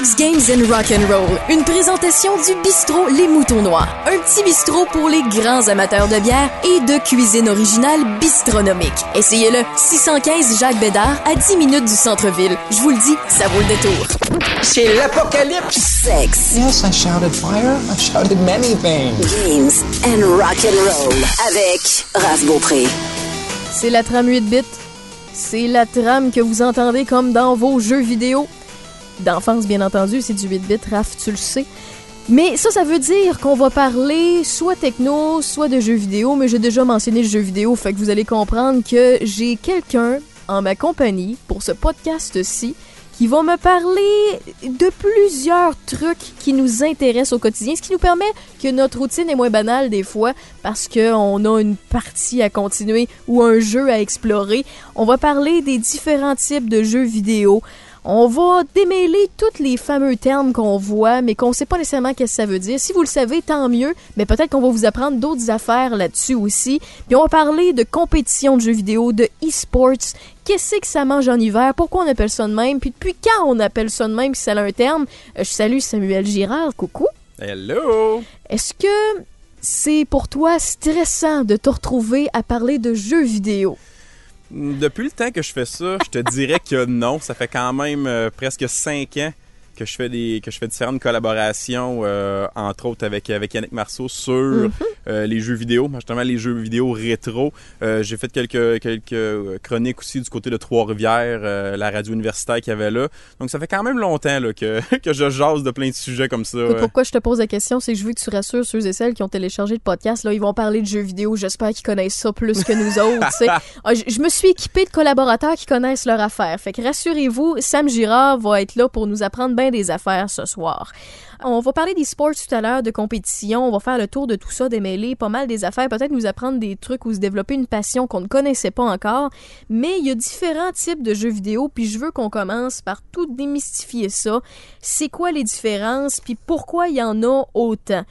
Sex Games and Rock and Roll, une présentation du bistrot Les Moutons Noirs, un petit bistrot pour les grands amateurs de bière et de cuisine originale bistronomique. Essayez-le, 615 Jacques Bédard à 10 minutes du centre-ville. Je vous le dis, ça vaut le détour. C'est l'apocalypse. Sex, Yes, I shouted fire. I shouted many things. Games and Rock and Roll avec Raph Beaupré. C'est la trame 8 bits. C'est la trame que vous entendez comme dans vos jeux vidéo. D'enfance, bien entendu, c'est du 8 bits, Raph, tu le sais. Mais ça, ça veut dire qu'on va parler soit techno, soit de jeux vidéo, mais j'ai déjà mentionné le jeu vidéo, fait que vous allez comprendre que j'ai quelqu'un en ma compagnie pour ce podcast-ci qui va me parler de plusieurs trucs qui nous intéressent au quotidien, ce qui nous permet que notre routine est moins banale des fois parce qu'on a une partie à continuer ou un jeu à explorer. On va parler des différents types de jeux vidéo. On va démêler tous les fameux termes qu'on voit, mais qu'on sait pas nécessairement qu'est-ce que ça veut dire. Si vous le savez, tant mieux, mais peut-être qu'on va vous apprendre d'autres affaires là-dessus aussi. Puis on va parler de compétition de jeux vidéo, de e-sports, qu'est-ce que ça mange en hiver, pourquoi on appelle ça de même, puis depuis quand on appelle ça de même, si ça a un terme? Euh, je salue Samuel Girard, coucou. Hello! Est-ce que c'est pour toi stressant de te retrouver à parler de jeux vidéo? Depuis le temps que je fais ça, je te dirais que non. Ça fait quand même euh, presque cinq ans que je fais des que je fais différentes collaborations, euh, entre autres avec avec Yannick Marceau sur Mhm. euh, les jeux vidéo, justement les jeux vidéo rétro. Euh, J'ai fait quelques quelques chroniques aussi du côté de Trois-Rivières, la radio universitaire qu'il y avait là. Donc ça fait quand même longtemps là, que que je jase de plein de sujets comme ça. Pourquoi je te pose la question, c'est que je veux que tu rassures ceux et celles qui ont téléchargé le podcast. Là, ils vont parler de jeux vidéo. J'espère qu'ils connaissent ça plus que nous autres. Ah, je, je me suis équipée de collaborateurs qui connaissent leur affaire. Fait que rassurez-vous, Sam Girard va être là pour nous apprendre bien des affaires ce soir. On va parler des sports tout à l'heure, de compétition. On va faire le tour de tout ça, démêler pas mal des affaires, peut-être nous apprendre des trucs ou se développer une passion qu'on ne connaissait pas encore. Mais il y a différents types de jeux vidéo, puis je veux qu'on commence par tout démystifier ça. C'est quoi les différences, puis pourquoi il y en a autant?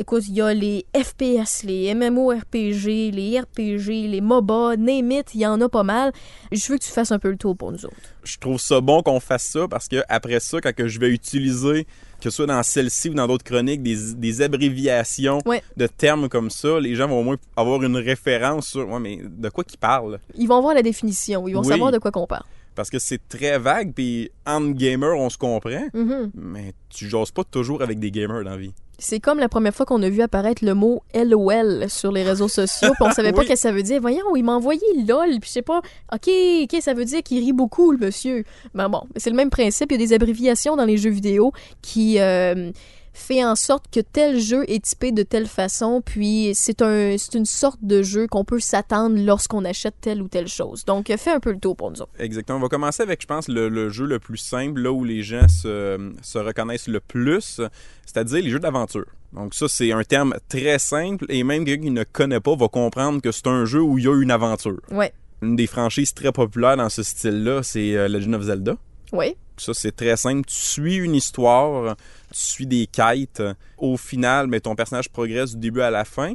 Écoute, il y a les FPS, les MMORPG, les RPG, les MOBA, name it, il y en a pas mal. Je veux que tu fasses un peu le tour pour nous autres. je trouve ça bon qu'on fasse ça parce que après ça, quand je vais utiliser, que ce soit dans celle-ci ou dans d'autres chroniques, des, des abréviations Ouais. de termes comme ça, les gens vont au moins avoir une référence sur ouais, mais de quoi qu'ils parlent? Ils vont voir la définition, ils vont Oui. savoir de quoi qu'on parle. Parce que c'est très vague, puis entre gamers, on se comprend, Mhm. mais tu jases pas toujours avec des gamers dans la vie. C'est comme la première fois qu'on a vu apparaître le mot LOL sur les réseaux sociaux, puis on savait pas Oui. ce que ça veut dire. Voyons, il m'a envoyé LOL, puis je sais pas. OK, OK, ça veut dire qu'il rit beaucoup, le monsieur. Ben bon, c'est le même principe. Il y a des abréviations dans les jeux vidéo qui euh, fait en sorte que tel jeu est typé de telle façon, puis c'est un, c'est une sorte de jeu qu'on peut s'attendre lorsqu'on achète telle ou telle chose. Donc, euh, fais un peu le tour pour nous autres. Exactement. On va commencer avec, je pense, le, le jeu le plus simple, là où les gens se, se reconnaissent le plus, c'est-à-dire les jeux d'aventure. Donc ça, c'est un terme très simple et même quelqu'un qui ne connaît pas va comprendre que c'est un jeu où il y a une aventure. Ouais. Une des franchises très populaires dans ce style-là, c'est euh, Legend of Zelda. Oui. Ça, c'est très simple. Tu suis une histoire, tu suis des quêtes. Au final, mais ton personnage progresse du début à la fin.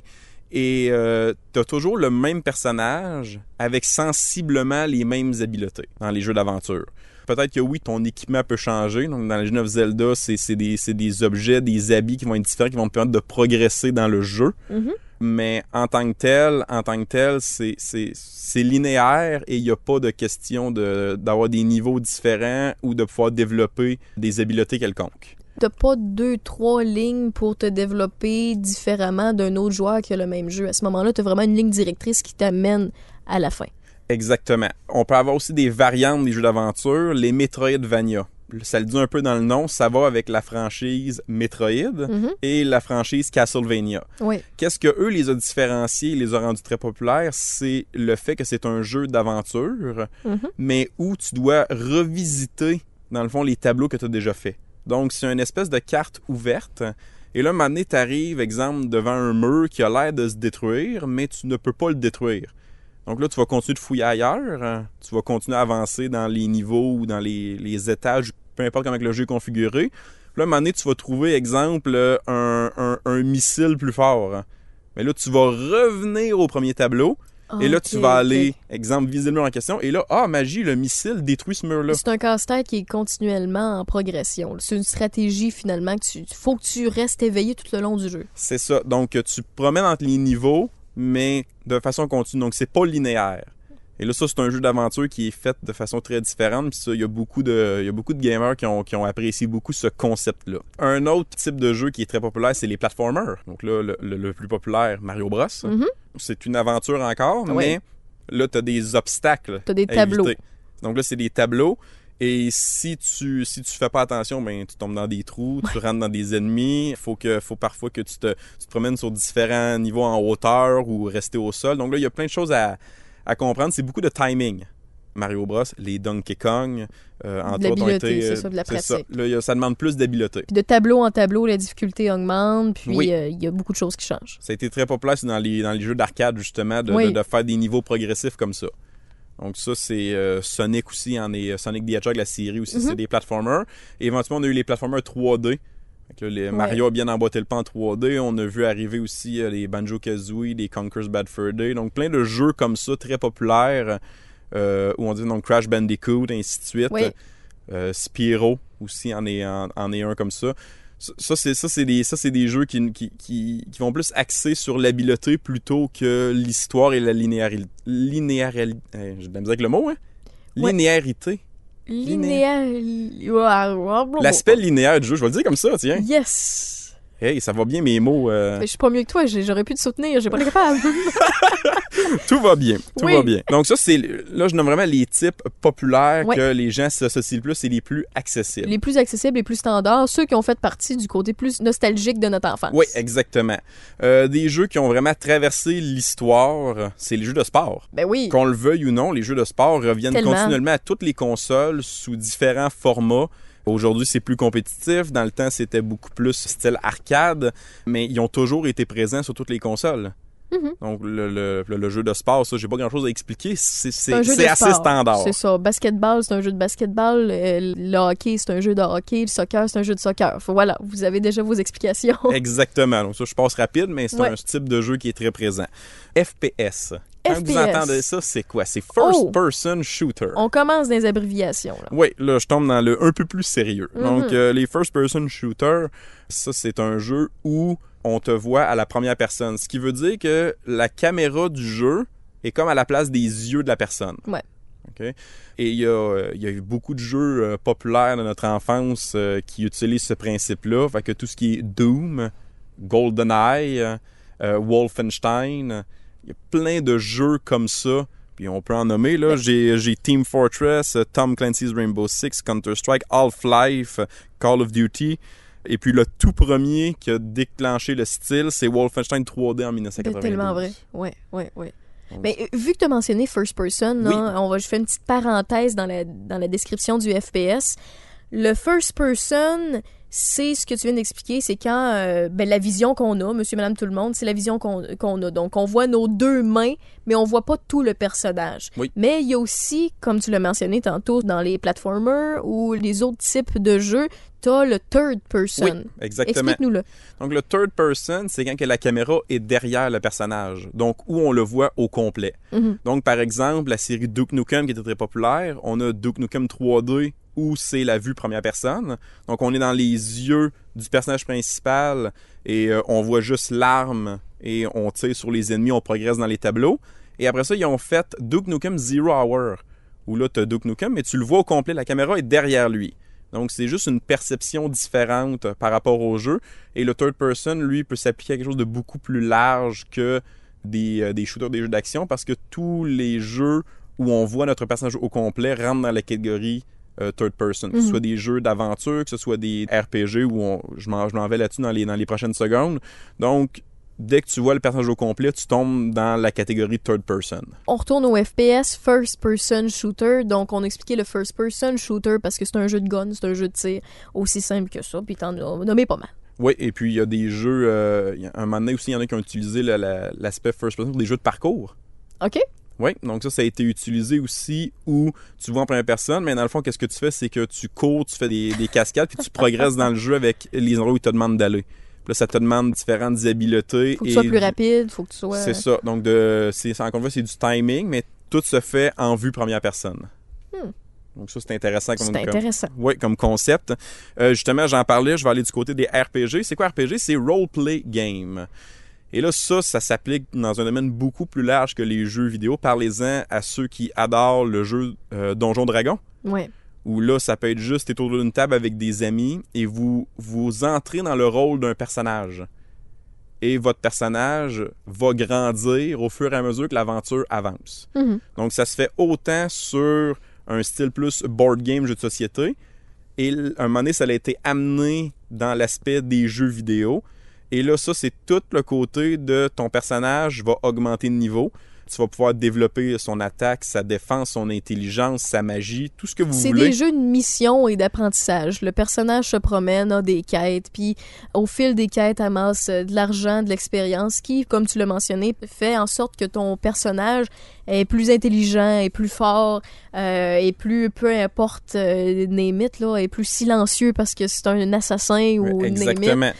Et tu as toujours le même personnage avec sensiblement les mêmes habiletés dans les jeux d'aventure. Peut-être que oui, ton équipement peut changer. Donc, dans Legend of Zelda, c'est des, objets, des habits qui vont être différents, qui vont te permettre de progresser dans le jeu. Mhm. Mais en tant que tel, en tant que tel, c'est- linéaire et il n'y a pas de question de- d'avoir des niveaux différents ou de pouvoir développer des habiletés quelconques. T'as pas deux, trois lignes pour te développer différemment d'un autre joueur qui a le même jeu. À ce moment-là, t'as vraiment une ligne directrice qui t'amène à la fin. Exactement. On peut avoir aussi des variantes des jeux d'aventure, les Metroidvania. Ça le dit un peu dans le nom, ça va avec la franchise Metroid Mhm. et la franchise Castlevania. Oui. Qu'est-ce que eux les a différenciés les a rendus très populaires, c'est le fait que c'est un jeu d'aventure, Mhm. mais où tu dois revisiter, dans le fond, les tableaux que tu as déjà faits. Donc, c'est une espèce de carte ouverte. Et là, un moment donné, t'arrives, exemple, devant un mur qui a l'air de se détruire, mais tu ne peux pas le détruire. Donc là, tu vas continuer de fouiller ailleurs, tu vas continuer à avancer dans les niveaux ou dans les, étages, peu importe comment le jeu est configuré. Là, un moment donné, tu vas trouver, exemple, un, un- un missile plus fort. Mais là, tu vas revenir au premier tableau. Et là, tu vas aller, exemple, viser le mur en question. Et là, ah, magie, le missile détruit ce mur-là. C'est un casse-tête qui est continuellement en progression. C'est une stratégie finalement que tu faut que tu restes éveillé tout le long du jeu. C'est ça. Donc, tu promènes entre les niveaux, mais de façon continue. Donc, c'est pas linéaire. Et là, ça, c'est un jeu d'aventure qui est fait de façon très différente. Puis ça, il y a beaucoup de, il y a beaucoup de gamers qui ont, qui ont apprécié beaucoup ce concept-là. Un autre type de jeu qui est très populaire, c'est les platformers. Donc là, le, le- le plus populaire, Mario Bros. Mhm. C'est une aventure encore, Oui. mais là, tu as des obstacles. T'as des à tableaux. éviter. Donc là, c'est des tableaux. Et si tu si tu fais pas attention, ben tu tombes dans des trous, tu rentres dans des ennemis. Il faut que faut parfois que tu te, tu te promènes sur différents niveaux en hauteur ou rester au sol. Donc là, il y a plein de choses à, à comprendre. C'est beaucoup de timing. Mario Bros, les Donkey Kong, euh, entre autres, ont été. c'est euh, ça, de la ça. pratique. Là, ça demande plus d'habileté. Puis de tableau en tableau, la difficulté augmente, puis Oui. euh, il y a beaucoup de choses qui changent. Ça a été très populaire dans les, dans les jeux d'arcade, justement, de, Oui. de- de faire des niveaux progressifs comme ça. Donc ça, c'est euh, Sonic aussi, en est, Sonic the Hedgehog, la série aussi, Mhm. c'est des platformers. Et éventuellement, on a eu les platformers 3D. Là, les- Mario a bien emboîté le pas en 3D. On a vu arriver aussi euh, les Banjo-Kazooie, les Conker's Bad Fur Day. Donc plein de jeux comme ça, très populaires, euh, où on dit donc Crash Bandicoot, ainsi de suite. Oui. Euh, Spyro aussi en est, en, en est un comme ça. Ça, c'est ça c'est des ça c'est des jeux qui, qui, qui, qui vont plus axer sur l'habileté plutôt que l'histoire et la linéarité de la misère avec le mot hein? Linéarité Linéaire. l'aspect linéaire du jeu je vais le dire comme ça tiens Yes! Hey ça va bien mes mots euh, Mais je suis pas mieux que toi, j'aurais pu te soutenir, j'ai pas été capable. tout va bien tout Oui. va bien donc ça c'est là je nomme vraiment les types populaires que les gens s'associent le plus et les plus accessibles les plus accessibles, les plus standards, ceux qui ont fait partie du côté plus nostalgique de notre enfance. oui, exactement. Euh, des jeux qui ont vraiment traversé l'histoire, c'est les jeux de sport. Ben oui. Qu'on le veuille ou non, les jeux de sport reviennent Tellement. continuellement à toutes les consoles sous différents formats. Aujourd'hui, c'est plus compétitif. Dans le temps, c'était beaucoup plus style arcade, mais ils ont toujours été présents sur toutes les consoles. Mhm. Donc, le, le- le- le jeu de sport, ça, j'ai pas grand-chose à expliquer. C'est assez sport. standard. C'est ça. Basketball, c'est un jeu de basketball. euh, Le hockey, c'est un jeu de hockey. Le soccer, c'est un jeu de soccer. Voilà, vous avez déjà vos explications. Exactement. Donc, ça, je passe rapide, mais c'est Ouais. un type de jeu qui est très présent. FPS. Quand vous entendez ça, c'est quoi? C'est Oh! First Person Shooter. On commence dans les abréviations. Là. Oui, là, je tombe dans le un peu plus sérieux. Mhm. Donc, euh, les first-person shooters, ça, c'est un jeu où on te voit à la première personne. Ce qui veut dire que la caméra du jeu est comme à la place des yeux de la personne. Ouais. OK? Et il y, a, euh, il y a eu beaucoup de jeux euh, populaires de notre enfance euh, qui utilisent ce principe-là. Fait que tout ce qui est Doom, GoldenEye, euh, Wolfenstein, il y a plein de jeux comme ça. Puis on peut en nommer, là. J'ai, Team Fortress, Tom Clancy's Rainbow Six, Counter-Strike, Half-Life, Call of Duty. Et puis le tout premier qui a déclenché le style, c'est Wolfenstein 3D en C'est 1992. tellement vrai. Ouais, ouais. Donc, Mais euh, vu que tu as mentionné first person, Oui. on va je fais une petite parenthèse dans la, dans la description du FPS. Le first person, c'est ce que tu viens d'expliquer, c'est quand euh, ben, la vision qu'on a, monsieur, madame, tout le monde, c'est la vision qu'on a. Donc, on voit nos deux mains, mais on voit pas tout le personnage. Oui. Mais il y a aussi, comme tu l'as mentionné tantôt, dans les platformers ou les autres types de jeux, t'as le third person. Oui, exactement. Explique-nous-le. Donc le third person, c'est quand que la caméra est derrière le personnage, donc où on le voit au complet. Mhm. Donc par exemple, la série Duke Nukem qui était très populaire, on a Duke Nukem 3D où c'est la vue première personne. Donc on est dans les yeux du personnage principal et euh, on voit juste l'arme et on tire sur les ennemis, on progresse dans les tableaux. Et après ça, ils ont fait Duke Nukem Zero Hour où là tu as Duke Nukem mais tu le vois au complet, la caméra est derrière lui. Donc, c'est juste une perception différente par rapport au jeu. Et le third person, lui, peut s'appliquer à quelque chose de beaucoup plus large que des, euh, des shooters, des jeux d'action, parce que tous les jeux où on voit notre personnage au complet rentrent dans la catégorie euh, third person. Que ce Mhm. soit des jeux d'aventure, que ce soit des RPG, où on- je m'en vais là-dessus dans les, dans les prochaines secondes. Donc, dès que tu vois le personnage au complet, tu tombes dans la catégorie third person. On retourne au FPS, First Person Shooter. Donc, on expliquait le First Person Shooter parce que c'est un jeu de gun, c'est un jeu de tir aussi simple que ça. Puis, t'en as nommé pas mal. Oui, et puis il y a des jeux, euh, un moment donné aussi, il y en a qui ont utilisé la- la- l'aspect first person pour des jeux de parcours. OK? Oui, donc ça, ça a été utilisé aussi où tu vois en première personne, mais dans le fond, qu'est-ce que tu fais, c'est que tu cours, tu fais des, des cascades, puis tu progresses dans le jeu avec les endroits où ils te demandent d'aller. Puis là, ça te demande différentes habiletés. Faut que tu sois plus rapide, faut que tu sois. C'est ça. Donc, de, c'est, encore une fois, c'est du timing, mais tout se fait en vue première personne. Hmm. Donc, ça, c'est intéressant comme, C'est comme- intéressant. oui, comme concept. Euh, justement, j'en parlais, je vais aller du côté des RPG. C'est quoi RPG? C'est Role-Play Game. Et là, ça, ça s'applique dans un domaine beaucoup plus large que les jeux vidéo. Parlez-en à ceux qui adorent le jeu euh, Donjon Dragon. Ouais. Où là, ça peut être juste, autour d'une table avec des amis et vous, vous entrez dans le rôle d'un personnage. Et votre personnage va grandir au fur et à mesure que l'aventure avance. Mhm. Donc, ça se fait autant sur un style plus board game, jeu de société. Et à un moment donné, ça a été amené dans l'aspect des jeux vidéo. Et là, ça, c'est tout le côté de ton personnage va augmenter de niveau. Tu vas pouvoir développer son attaque, sa défense, son intelligence, sa magie, tout ce que vous C'est voulez. des jeux de mission et d'apprentissage. Le personnage se promène, a des quêtes, puis au fil des quêtes amasse euh, de l'argent, de l'expérience, qui, comme tu l'as mentionné, fait en sorte que ton personnage est plus intelligent, est plus fort, euh, est plus, peu importe, euh, name it, là, est plus silencieux parce que c'est un assassin ou name it. Exactement.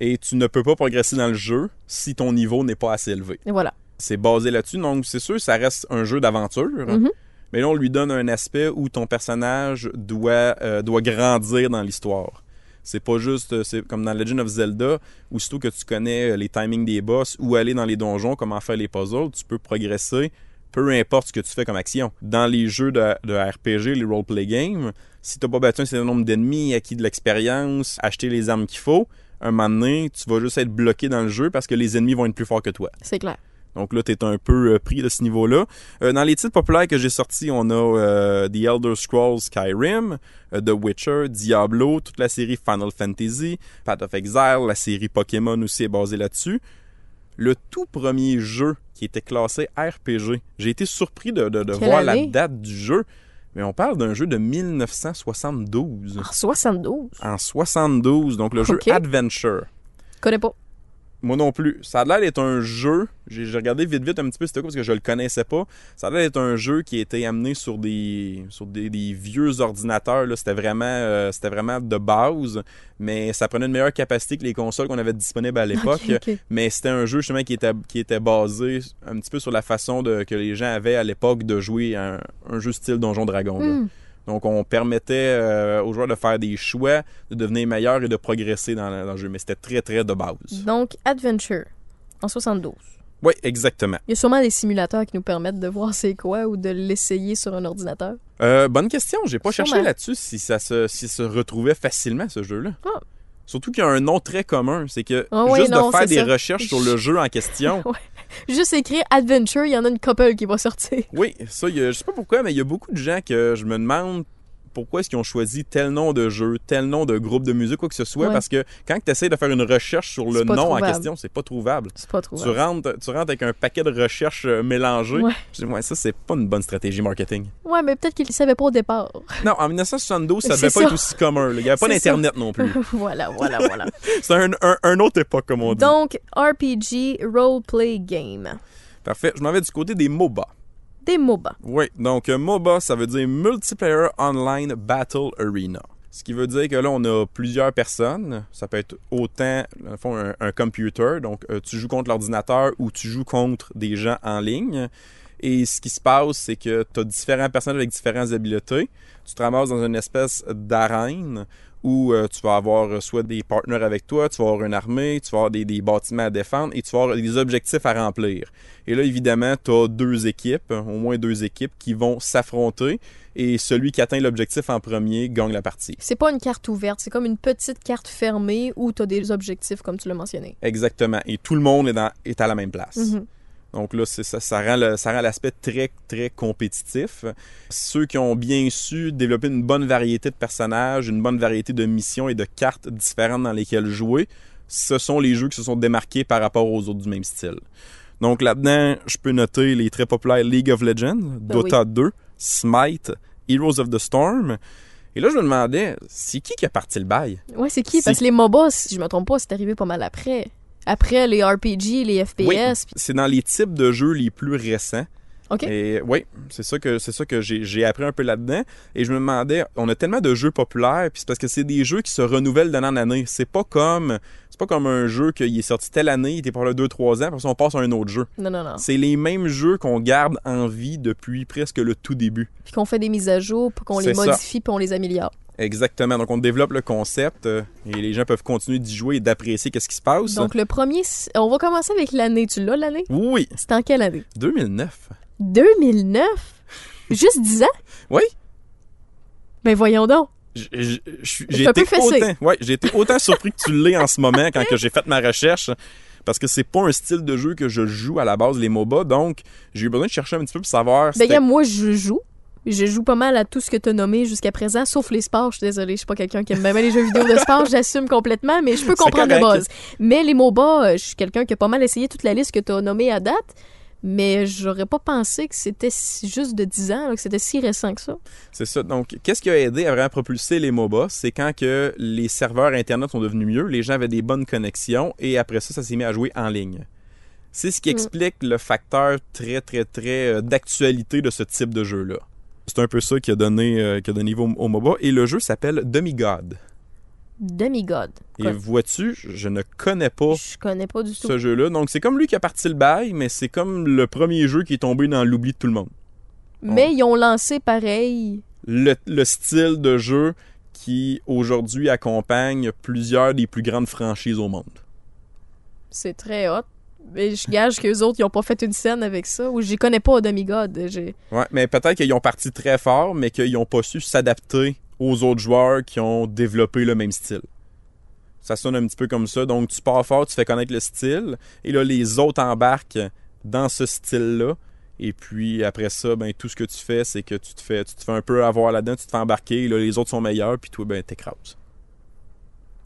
Et tu ne peux pas progresser dans le jeu si ton niveau n'est pas assez élevé. Et voilà. C'est basé là-dessus. Donc, c'est sûr, ça reste un jeu d'aventure. Mhm. Mais là, on lui donne un aspect où ton personnage doit, euh, doit grandir dans l'histoire. C'est pas juste, euh, c'est comme dans Legend of Zelda, où surtout que tu connais euh, les timings des boss, où aller dans les donjons, comment faire les puzzles, tu peux progresser, peu importe ce que tu fais comme action. Dans les jeux de, de RPG, les roleplay games, si t'as pas battu un certain nombre d'ennemis, acquis de l'expérience, acheté les armes qu'il faut, un moment donné, tu vas juste être bloqué dans le jeu parce que les ennemis vont être plus forts que toi. C'est clair. Donc là, tu es un peu euh, pris de ce niveau-là. Euh, dans les titres populaires que j'ai sortis, on a euh, The Elder Scrolls Skyrim, euh, The Witcher, Diablo, toute la série Final Fantasy, Path of Exile, la série Pokémon aussi est basée là-dessus. Le tout premier jeu qui était classé RPG, j'ai été surpris de, de- voir la date du jeu, mais on parle d'un jeu de 1972. En 72. En 72, donc le jeu. Adventure. Connais pas. Moi non plus. Ça a l'air d'être un jeu. J'ai regardé vite vite un petit peu c'était quoi parce que je le connaissais pas. Ça a l'air d'être un jeu qui a été amené sur des sur des, des vieux ordinateurs. là. C'était vraiment euh, c'était vraiment de base, mais ça prenait une meilleure capacité que les consoles qu'on avait disponibles à l'époque. Mais c'était un jeu justement qui était qui était basé un petit peu sur la façon de, que les gens avaient à l'époque de jouer à un, un jeu style Donjon Dragon. là. Donc, on permettait euh, aux joueurs de faire des choix, de devenir meilleurs et de progresser dans, le- dans le jeu. Mais c'était très, très de base. Donc, Adventure, en 72. Oui, exactement. Il y a sûrement des simulateurs qui nous permettent de voir c'est quoi ou de l'essayer sur un ordinateur. Euh, bonne question. J'ai pas Sûrement. cherché là-dessus si ça se, si se retrouvait facilement, ce jeu-là. Ah. Surtout qu'il y a un nom très commun. C'est que Ah oui, juste non, de faire des ça. recherches sur le jeu en question. Juste écrire Adventure, il y en a une couple qui va sortir. oui, ça, y a- je sais pas pourquoi, mais il y a beaucoup de gens que je me demande pourquoi est-ce qu'ils ont choisi tel nom de jeu, tel nom de groupe de musique, quoi que ce soit? Ouais. Parce que quand tu essaies de faire une recherche sur le nom en trouvable. question, c'est pas trouvable. C'est pas trop. Tu rentres, tu rentres avec un paquet de recherches euh, mélangées. Ouais. Je dis, ouais, ça, c'est pas une bonne stratégie marketing. Ouais, mais peut-être qu'ils ne savaient pas au départ. Non, en 1972, ça devait pas ça. être aussi commun. là. Il n'y avait pas d'Internet non plus. voilà, voilà, voilà. C'est un, un- un autre époque, comme on dit. Donc, RPG, Roleplay Game. Parfait. Je m'en vais du côté des MOBA. Des MOBA. Oui, donc euh, MOBA, ça veut dire Multiplayer Online Battle Arena. Ce qui veut dire que là, on a plusieurs personnes. Ça peut être autant, dans le fond, un, computer. Donc, euh, tu joues contre l'ordinateur ou tu joues contre des gens en ligne. Et ce qui se passe, c'est que tu as différents personnages avec différentes habiletés. Tu te ramasses dans une espèce d'arène où euh, tu vas avoir euh, soit des partenaires avec toi, tu vas avoir une armée, tu vas avoir des, des bâtiments à défendre et tu vas avoir des objectifs à remplir. Et là, évidemment, tu as deux équipes, au moins deux équipes, qui vont s'affronter et celui qui atteint l'objectif en premier gagne la partie. C'est pas une carte ouverte, c'est comme une petite carte fermée où tu as des objectifs, comme tu l'as mentionné. Exactement. Et tout le monde est, dans- est à la même place. Mhm. Donc là, c'est ça, ça rend le- ça rend l'aspect très, très compétitif. Ceux qui ont bien su développer une bonne variété de personnages, une bonne variété de missions et de cartes différentes dans lesquelles jouer, ce sont les jeux qui se sont démarqués par rapport aux autres du même style. Donc là-dedans, je peux noter les très populaires League of Legends, Ben Dota 2, Smite, Heroes of the Storm. Et là, je me demandais, c'est qui qui a parti le bail? Ouais, c'est qui? Parce que les MOBA, si je me trompe pas, c'est arrivé pas mal après. Après les RPG, les FPS. Oui, c'est dans les types de jeux les plus récents. OK. Et oui, c'est ça que c'est ça que j'ai appris un peu là-dedans. Et je me demandais, on a tellement de jeux populaires, puis c'est parce que c'est des jeux qui se renouvellent d'année en année. C'est pas comme c'est pas comme un jeu qui est sorti telle année, il était pour là 2-3 ans, puis on passe à un autre jeu. Non, non, non. C'est les mêmes jeux qu'on garde en vie depuis presque le tout début. Puis qu'on fait des mises à jour, puis qu'on les modifie, puis on les améliore. Exactement. Donc on développe le concept euh, et les gens peuvent continuer d'y jouer et d'apprécier qu'est-ce qui se passe. Donc, le premier, on va commencer avec l'année. Tu l'as, l'année? Oui, C'est en quelle année? 2009. 2009? Juste 10 ans? Oui. Ben voyons donc. J'ai été autant, ouais, j'ai été autant surpris que tu l'es en ce moment quand que j'ai fait ma recherche. Parce que c'est pas un style de jeu que je joue à la base, les MOBA. Donc, j'ai eu besoin de chercher un petit peu pour savoir. Ben, c'était- gars, moi, je joue. Je joue pas mal à tout ce que tu as nommé jusqu'à présent, sauf les sports. Je suis désolée, je suis pas quelqu'un qui aime bien les jeux vidéo de sport. J'assume complètement, mais je peux comprendre de correct. base. Mais les MOBA, euh, je suis quelqu'un qui a pas mal essayé toute la liste que tu as nommée à date. Mais j'aurais pas pensé que c'était juste de 10 ans, là, que c'était si récent que ça. C'est ça. Donc, qu'est-ce qui a aidé à vraiment propulser les MOBA? C'est quand que les serveurs Internet sont devenus mieux, les gens avaient des bonnes connexions et après ça, ça s'est mis à jouer en ligne. C'est ce qui Mm. explique le facteur très, très, très euh, d'actualité de ce type de jeu-là. C'est un peu ça qui a donné, euh, qui a donné niveau au MOBA. Et le jeu s'appelle Demigod. Demigod. Et vois-tu, je ne connais pas Je connais pas du tout. ce jeu-là. Donc, c'est comme lui qui a parti le bail, mais c'est comme le premier jeu qui est tombé dans l'oubli de tout le monde. Mais ils ont lancé pareil. le, le style de jeu qui aujourd'hui accompagne plusieurs des plus grandes franchises au monde. C'est très hot. Mais je gage qu'eux autres, ils ont pas fait une scène avec ça. Ou j'y connais pas Demigod. J'ai... Ouais, mais peut-être qu'ils ont parti très fort, mais qu'ils n'ont pas su s'adapter aux autres joueurs qui ont développé le même style. Ça sonne un petit peu comme ça. Donc, tu pars fort, tu fais connaître le style, et là, les autres embarquent dans ce style-là. Et puis, après ça, ben, tout ce que tu fais, c'est que tu te fais, tu te fais un peu avoir là-dedans, tu te fais embarquer, et là, les autres sont meilleurs, puis toi, ben, t'écrases.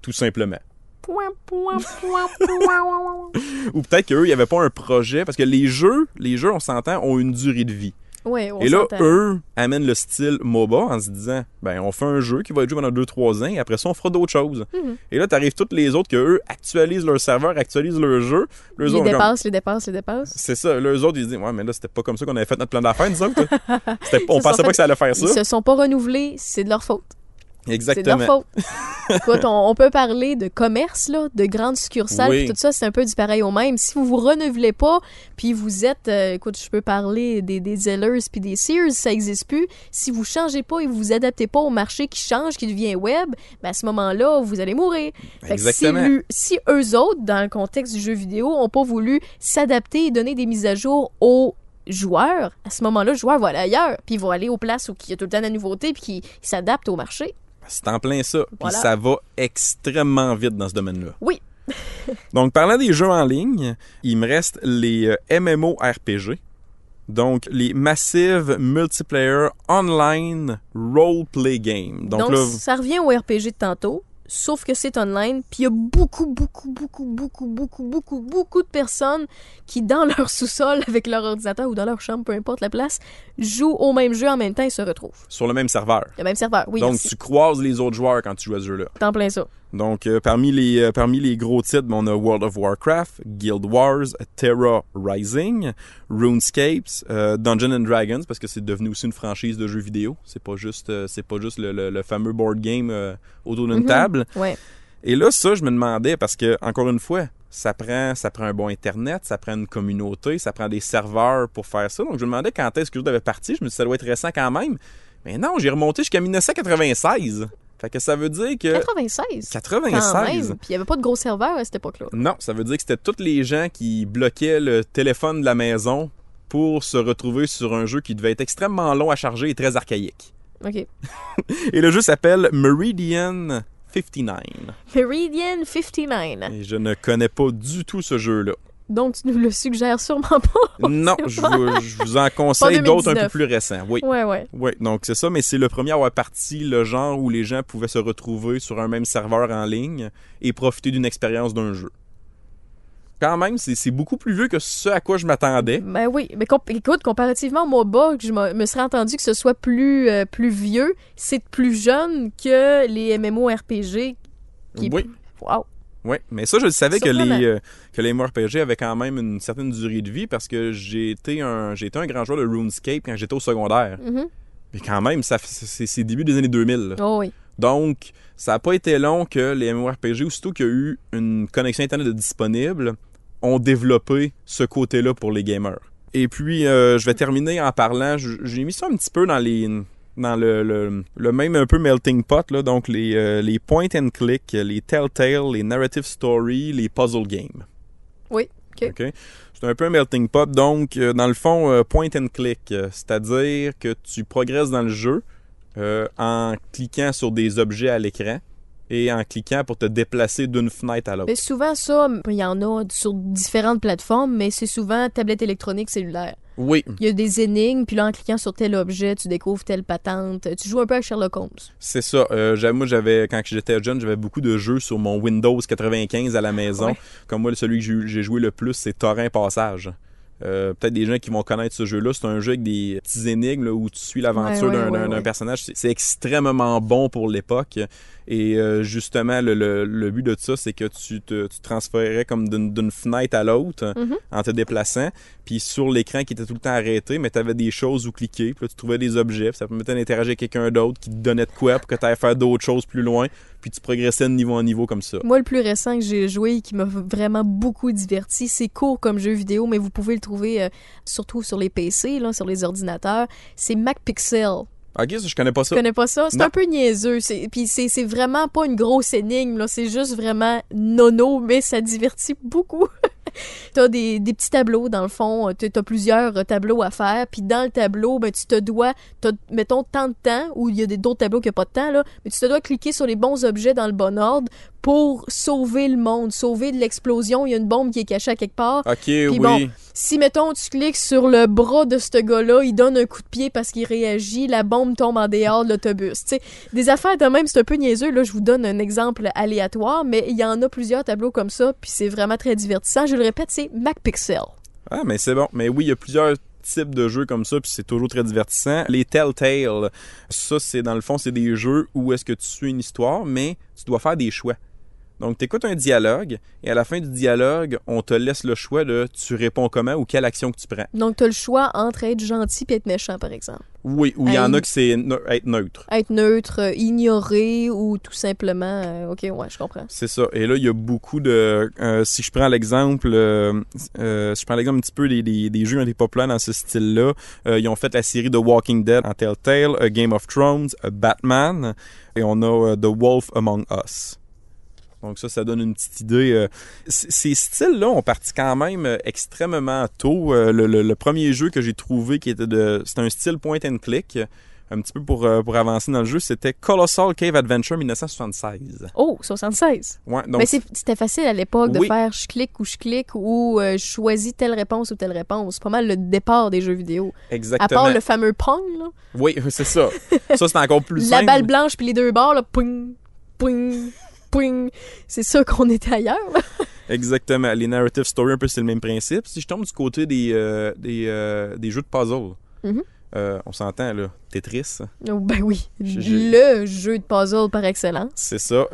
Tout simplement. Point, point, point, point. Ou peut-être qu'eux, il n'y avait pas un projet, parce que les jeux, les jeux, on s'entend, ont une durée de vie. Ouais, on et là, eux amènent le style MOBA en se disant, ben, on fait un jeu qui va être joué pendant 2-3 ans, et après ça, on fera d'autres choses. Mhm. Et là, t'arrives toutes les autres que eux actualisent leur serveur, actualisent leur jeu. Les autres, comme- dépassent, les dépassent, les dépassent. C'est ça. Les autres, ils se disent, ouais, mais là, c'était pas comme ça qu'on avait fait notre plan d'affaires, disons. on Ils pensait pas fait- que ça allait faire Ils ça. se sont pas renouvelés, c'est de leur faute. C'est de Exactement. leur faute. Écoute, on, on peut parler de commerce, là, de grandes succursales, Oui. tout ça, c'est un peu du pareil au même. Si vous vous renouvelez pas, puis vous êtes, euh, écoute, je peux parler des, des Zellers puis des Sears, ça existe plus. Si vous changez pas et vous vous adaptez pas au marché qui change, qui devient web, ben à ce moment-là, vous allez mourir. Fait que si, Exactement. si eux autres, dans le contexte du jeu vidéo, ont pas voulu s'adapter et donner des mises à jour aux joueurs, à ce moment-là, le joueur va aller ailleurs, puis il va aller aux places où il y a tout le temps de la nouveauté, puis qu'il s'adapte au marché. C'est en plein ça. Puis Voilà. ça va extrêmement vite dans ce domaine-là. Oui. Donc, parlant des jeux en ligne, il me reste les euh, MMORPG. Donc, les Massive Multiplayer Online Role-Play Game. Donc, Donc, là, ça revient au RPG de tantôt, sauf que c'est online, puis il y a beaucoup, beaucoup, beaucoup, beaucoup, beaucoup, beaucoup, beaucoup de personnes qui, dans leur sous-sol, avec leur ordinateur ou dans leur chambre, peu importe la place, jouent au même jeu en même temps et se retrouvent. sur le même serveur. Le même serveur, oui, Donc, merci. tu croises les autres joueurs quand tu joues à ce jeu-là. C'est en plein ça. Donc, euh, parmi, les, euh, parmi les gros titres, ben, on a World of Warcraft, Guild Wars, Terra Rising, RuneScapes, euh, Dungeons and Dragons, parce que c'est devenu aussi une franchise de jeux vidéo. C'est pas juste, c'est pas juste le, le- le fameux board game autour d'une Mhm. table. Ouais. Et là, ça, je me demandais, parce que, encore une fois, ça prend, ça prend un bon Internet, ça prend une communauté, ça prend des serveurs pour faire ça. Donc, je me demandais quand est-ce que je devais partir. Je me suis dit, ça doit être récent quand même. Mais non, j'ai remonté jusqu'à 1996. Fait que ça veut dire que... 96. Quand 96. même. Puis il n'y avait pas de gros serveurs à cette époque-là. Non, ça veut dire que c'était tous les gens qui bloquaient le téléphone de la maison pour se retrouver sur un jeu qui devait être extrêmement long à charger et très archaïque. OK. Et le jeu s'appelle Meridian 59. Meridian 59. Et je ne connais pas du tout ce jeu-là. Donc, tu nous le suggères sûrement pas. Non, je vous, je vous en conseille d'autres un peu 2019. plus récents. Oui. Ouais, ouais. Oui, donc c'est ça, mais c'est le premier à avoir parti le genre où les gens pouvaient se retrouver sur un même serveur en ligne et profiter d'une expérience d'un jeu. Quand même, c'est beaucoup plus vieux que ce à quoi je m'attendais. Ben oui, mais comp- écoute, comparativement au MOBA, que je me me serais entendu que ce soit plus, euh, plus vieux, c'est plus jeune que les MMORPG. Qui... Oui. Wow. Ouais, mais ça, je le savais que les, euh, que les MMORPG avaient quand même une certaine durée de vie parce que j'ai été un, j'ai été un grand joueur de RuneScape quand j'étais au secondaire. Mhm. Mais quand même, ça, c'est c'est début des années 2000. là. Oh oui. Donc, ça n'a pas été long que les MMORPG, aussitôt qu'il y a eu une connexion Internet disponible, ont développé ce côté-là pour les gamers. Et puis, euh, je vais terminer en parlant, j'ai mis ça un petit peu dans les dans le, le, le même un peu melting pot, là, donc les, euh, les point and click, les telltale, les narrative story, les puzzle games. Oui, ok. C'est un peu un melting pot. Donc, euh, dans le fond, euh, point and click, c'est-à-dire que tu progresses dans le jeu en cliquant sur des objets à l'écran et en cliquant pour te déplacer d'une fenêtre à l'autre. Mais souvent, ça, il y en a sur différentes plateformes, mais c'est souvent tablette électronique cellulaire. Oui, Il y a des énigmes, puis là, en cliquant sur tel objet, tu découvres telle patente. Tu joues un peu à Sherlock Holmes. c'est ça. Euh, moi, j'avais quand j'étais jeune, j'avais beaucoup de jeux sur mon Windows 95 à la maison. Ouais. Comme moi, celui que j'ai joué le plus, c'est Torrent Passage. Euh, Peut-être des gens qui vont connaître ce jeu-là. C'est un jeu avec des petits énigmes là, où tu suis l'aventure Ouais, ouais, d'un ouais, personnage. C'est extrêmement bon pour l'époque. Et euh, justement, le, le- le but de ça, c'est que tu te tu transférais comme d'une fenêtre à l'autre Mhm. en te déplaçant. Puis sur l'écran qui était tout le temps arrêté, mais tu avais des choses où cliquer. Puis là, tu trouvais des objets. Puis ça permettait d'interagir avec quelqu'un d'autre qui te donnait de quoi pour que tu ailles faire d'autres choses plus loin. Puis tu progressais de niveau en niveau comme ça. Moi, le plus récent que j'ai joué, qui m'a vraiment beaucoup diverti, c'est court comme jeu vidéo, mais vous pouvez le trouver euh, surtout sur les PC, là, sur les ordinateurs. C'est MacPixel. Ok, ça, je connais pas ça. connais pas ça? C'est un peu niaiseux. Puis c'est vraiment pas une grosse énigme, là. C'est juste vraiment nono, mais ça divertit beaucoup. T'as des, des petits tableaux, dans le fond. T'as plusieurs euh, tableaux à faire. Puis dans le tableau, ben, tu te dois, mettons, tant de temps, ou il y a des- d'autres tableaux qui n'ont pas de temps, là, mais tu te dois cliquer sur les bons objets dans le bon ordre pour sauver le monde, sauver de l'explosion. Il y a une bombe qui est cachée à quelque part. Ok, oui. bon, Si, mettons, tu cliques sur le bras de ce gars-là, il donne un coup de pied parce qu'il réagit, la bombe tombe en dehors de l'autobus. Tu sais, des affaires de même, c'est un peu niaiseux. Là, je vous donne un exemple aléatoire, mais il y en a plusieurs tableaux comme ça, puis c'est vraiment très divertissant. Je le répète, c'est MacPixel. Ah, mais c'est bon. Mais oui, il y a plusieurs types de jeux comme ça, puis c'est toujours très divertissant. Les Telltale, ça, c'est dans le fond, c'est des jeux où est-ce que tu suis une histoire, mais tu dois faire des choix. Donc, tu écoutes un dialogue, et à la fin du dialogue, on te laisse le choix de tu réponds comment ou quelle action que tu prends. Donc, tu as le choix entre être gentil et être méchant, par exemple. Oui, ou il y en a que c'est ne- être neutre. Être neutre, euh, ignorer ou tout simplement. euh, ok, ouais, je comprends. C'est ça. Et là, il y a beaucoup de. euh, si je prends l'exemple, si je prends l'exemple un petit peu des, des, des jeux un peu populaires dans ce style-là, ils ont fait la série The Walking Dead en Telltale, A Game of Thrones, a Batman, et on a The Wolf Among Us. Donc ça, ça donne une petite idée. euh. Ces styles-là ont parti quand même euh, extrêmement tôt. Euh, Le, le- le premier jeu que j'ai trouvé qui était de... C'était un style point and click. Un petit peu pour, pour avancer dans le jeu, c'était Colossal Cave Adventure 1976. Oh, 76. Ouais, donc Mais c'était facile à l'époque de faire je clique ou je clique ou euh, je choisis telle réponse ou telle réponse. C'est pas mal le départ des jeux vidéo. Exactement. À part le fameux Pong, là. Oui, c'est ça. ça, c'est encore plus la simple. balle blanche puis les deux bords, là, ping, ping, C'est ça qu'on était ailleurs. Exactement. Les narrative story, un peu, c'est le même principe. Si je tombe du côté des, euh, des, euh, des jeux de puzzle, Mhm. euh, on s'entend, là, Tetris, Oh, ben oui, le jeu de puzzle par excellence. c'est ça.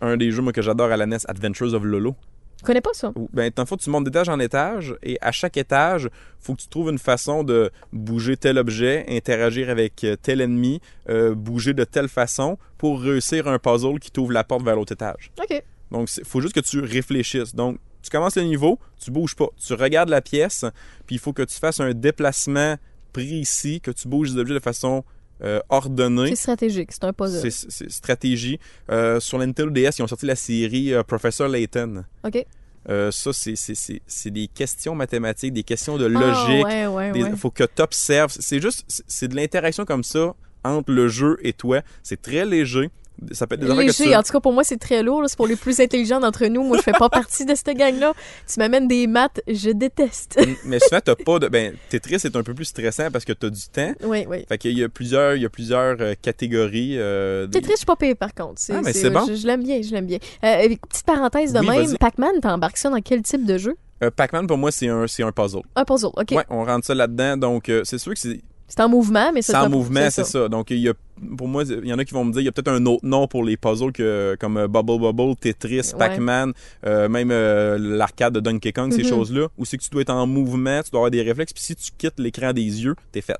Un des jeux, moi, que j'adore à la NES, Adventures of Lolo. Je connais pas ça. Ben, dans le fond, tu montes d'étage en étage et à chaque étage, faut que tu trouves une façon de bouger tel objet, interagir avec euh, tel ennemi, euh, bouger de telle façon pour réussir un puzzle qui t'ouvre la porte vers l'autre étage. OK. Donc, il faut juste que tu réfléchisses. Donc, tu commences le niveau, tu bouges pas. Tu regardes la pièce, puis il faut que tu fasses un déplacement précis, que tu bouges les objets de façon euh, ordonnée. C'est stratégique, c'est un puzzle. C'est stratégie. Euh, sur la Nintendo DS, ils ont sorti la série euh, Professor Layton. OK. Euh, ça, c'est- des questions mathématiques, des questions de Ah, logique. ouais, ouais, Il ouais. faut que tu observes. C'est juste, c'est de l'interaction comme ça entre le jeu et toi. C'est très léger. Ça peut être des affaires que Léger, tu... en tout cas pour moi c'est très lourd, c'est pour les plus intelligents d'entre nous. Moi je fais pas partie de cette gang-là. Tu m'amènes des maths, je déteste. Mais souvent, t'as pas de. Ben, Tetris est un peu plus stressant parce que t'as du temps. oui, oui. Fait qu'il y a plusieurs, il y a plusieurs euh, catégories. euh, des- Tetris, je suis pas payé par contre. Ah, mais c'est bon. Je, je l'aime bien, je l'aime bien. Euh, petite parenthèse de Oui, même. Pac-Man, t'embarques ça dans quel type de jeu? Euh, Pac-Man, pour moi, c'est un, un puzzle. Un puzzle, ok. Ouais, on rentre ça là-dedans. Donc, c'est sûr que c'est C'est en mouvement, mais c'est ça en mouvement, c'est ça. Donc, il y a, pour moi, il y en a qui vont me dire, il y a peut-être un autre nom pour les puzzles que, comme euh, Bubble Bubble, Tetris, Ouais. Pac-Man, euh, même euh, l'arcade de Donkey Kong, ces Mhm. choses-là, où c'est que tu dois être en mouvement, tu dois avoir des réflexes, puis si tu quittes l'écran des yeux, t'es fait.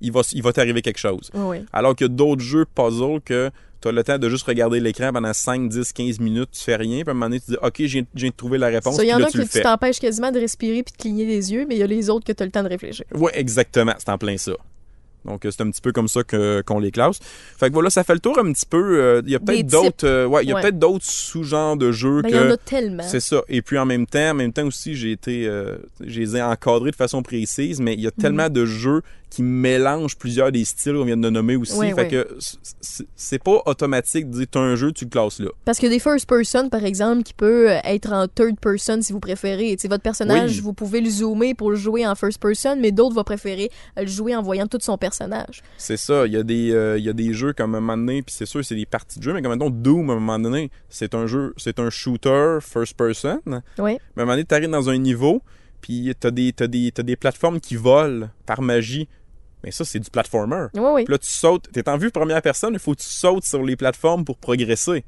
Il va, il va t'arriver quelque chose. Oui. Alors qu'il y a d'autres jeux puzzle que tu as le temps de juste regarder l'écran pendant 5, 10, 15 minutes, tu fais rien, puis à un moment donné, tu dis, OK, j'ai j'ai trouvé la réponse, il y en là, a tu que tu t'empêches quasiment de respirer puis de cligner les yeux, mais il y a les autres que tu as le temps de réfléchir. Oui, exactement. C'est en plein ça. Donc, euh, c'est un petit peu comme ça que- qu'on les classe. Fait que voilà, ça fait le tour un petit peu. euh, Il y a peut-être d'autres euh, ouais, il y a Ouais. peut-être d'autres sous-genres de jeux Ben, il y en a tellement. C'est ça. Et puis en même temps, en même temps aussi, j'ai été, euh, je les ai encadrés de façon précise, mais il y a tellement Mhm. de jeux qui mélangent plusieurs des styles qu'on vient de nommer aussi. Ouais, fait que c'est- pas automatique de dire t'as un jeu, tu le classes là. Parce que des first person, par exemple, qui peut euh, être en third person si vous préférez. Tu sais, votre personnage, Oui. vous pouvez le zoomer pour le jouer en first person, mais d'autres vont préférer euh, le jouer en voyant tout son personnage. C'est ça. Il y a des, euh, il y a des jeux comme à un moment donné, puis c'est sûr, c'est des parties de jeu, mais comme mettons Doom, à un moment donné, c'est un jeu, c'est un shooter first person. Oui. Mais à un moment donné, t'arrives dans un niveau, puis t'as des, t'as des, t'as des plateformes qui volent par magie. Mais ça, c'est du platformer. Oui, oui. Puis là, tu sautes, t'es en vue première personne, il faut que tu sautes sur les plateformes pour progresser.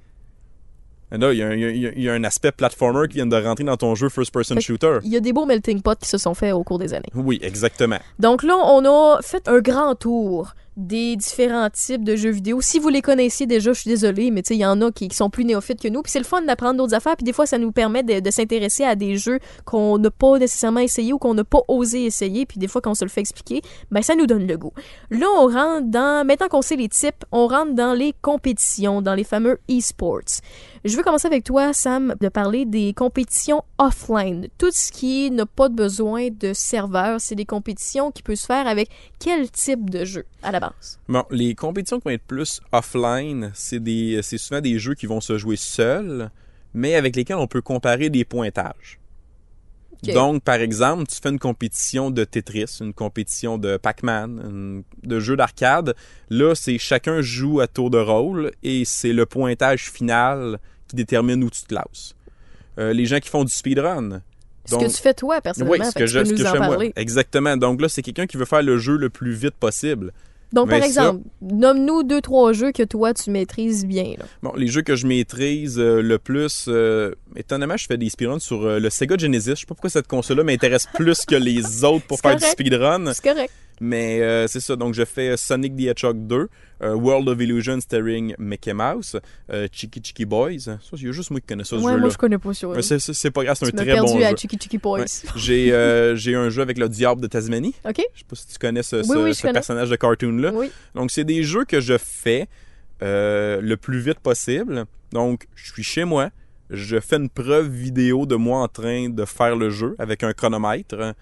Et là, il y, a un- il y a- il y a un aspect platformer qui vient de rentrer dans ton jeu first-person shooter. Il y a des beaux melting pots qui se sont faits au cours des années. Oui, exactement. Donc là, on a fait un grand tour des différents types de jeux vidéo. Si vous les connaissiez déjà, je suis désolée, mais il y en a qui, sont plus néophytes que nous. Puis c'est le fun d'apprendre d'autres affaires. Puis des fois, ça nous permet de, s'intéresser à des jeux qu'on n'a pas nécessairement essayé ou qu'on n'a pas osé essayer. Puis des fois, quand on se le fait expliquer, ben ça nous donne le goût. Là, on rentre dans, maintenant qu'on sait les types, on rentre dans les compétitions, dans les fameux e-sports. Je veux commencer avec toi, Sam, de parler des compétitions offline. Tout ce qui n'a pas besoin de serveur, c'est des compétitions qui peuvent se faire avec quel type de jeu base? Bon, les compétitions qui vont être plus offline, c'est souvent des jeux qui vont se jouer seuls, mais avec lesquels on peut comparer des pointages. Donc, par exemple, tu fais une compétition de Tetris, une compétition de Pac-Man, de jeux d'arcade. Là, c'est chacun joue à tour de rôle et c'est le pointage final qui détermine où tu te classes. Euh, les gens qui font du speedrun. Ce Donc- que tu fais toi, personnellement, Oui, ce que tu je, ce que je fais moi. Exactement. Donc là, c'est quelqu'un qui veut faire le jeu le plus vite possible. Donc, par ça- exemple, nomme-nous deux, trois jeux que toi, tu maîtrises bien. Là. Bon, les jeux que je maîtrise euh, le plus, euh, étonnamment, je fais des speedruns sur euh, le Sega Genesis. Je sais pas pourquoi cette console-là m'intéresse plus que les autres pour faire du speedrun, C'est correct. Mais euh, c'est ça. Donc, je fais euh, Sonic the Hedgehog 2, euh, World of Illusion starring Mickey Mouse, euh, Chicky Chicky Boys. Ça, il y a juste moi qui connais ça, ce Ouais, jeu-là. moi, je connais pas ça. Mais c'est- c'est c'est pas grave, c'est un Tu très perdu bon à jeu. Chicky Chicky Boys. Ouais. J'ai j'ai un jeu avec le Diable de Tasmanie. OK? Je sais pas si tu connais ce, ce- oui, je ce connais. personnage de cartoon-là. Oui. Donc, c'est des jeux que je fais le plus vite possible. Donc, je suis chez moi. Je fais une preuve vidéo de moi en train de faire le jeu avec un chronomètre.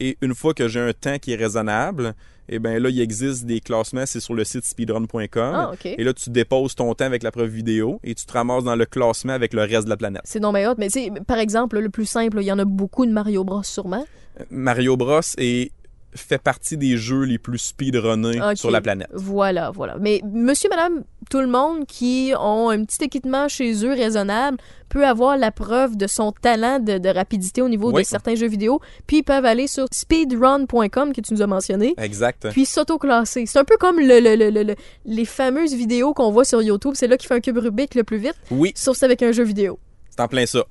Et une fois que j'ai un temps qui est raisonnable, eh bien là, il existe des classements. C'est sur le site speedrun.com. Ah, OK. Et là, tu déposes ton temps avec la preuve vidéo et tu te ramasses dans le classement avec le reste de la planète. C'est non mais hot, mais par exemple, le plus simple, il y en a beaucoup de Mario Bros sûrement. Mario Bros est fait partie des jeux les plus speedrunnés sur la planète. Voilà, voilà. Mais monsieur, madame, tout le monde qui ont un petit équipement chez eux raisonnable peut avoir la preuve de son talent de, de rapidité au niveau Oui. de certains jeux vidéo. Puis ils peuvent aller sur speedrun.com que tu nous as mentionné. Exact. Puis s'auto-classer. C'est un peu comme le, le- le- le- le- les fameuses vidéos qu'on voit sur YouTube. C'est là qui fait un cube Rubik le plus vite, Oui, sauf c'est avec un jeu vidéo. C'est en plein ça.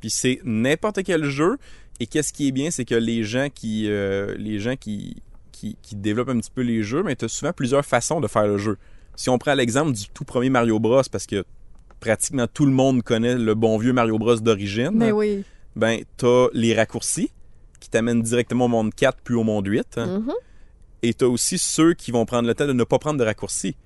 Puis c'est n'importe quel jeu. Et qu'est-ce qui est bien, c'est que les gens qui, euh, les gens qui, qui, qui développent un petit peu les jeux, mais tu as souvent plusieurs façons de faire le jeu. Si on prend l'exemple du tout premier Mario Bros, parce que pratiquement tout le monde connaît le bon vieux Mario Bros d'origine, Mais oui. ben t'as les raccourcis qui t'amènent directement au monde 4 puis au monde 8. Mhm. Et t'as aussi ceux qui vont prendre le temps de ne pas prendre de raccourcis.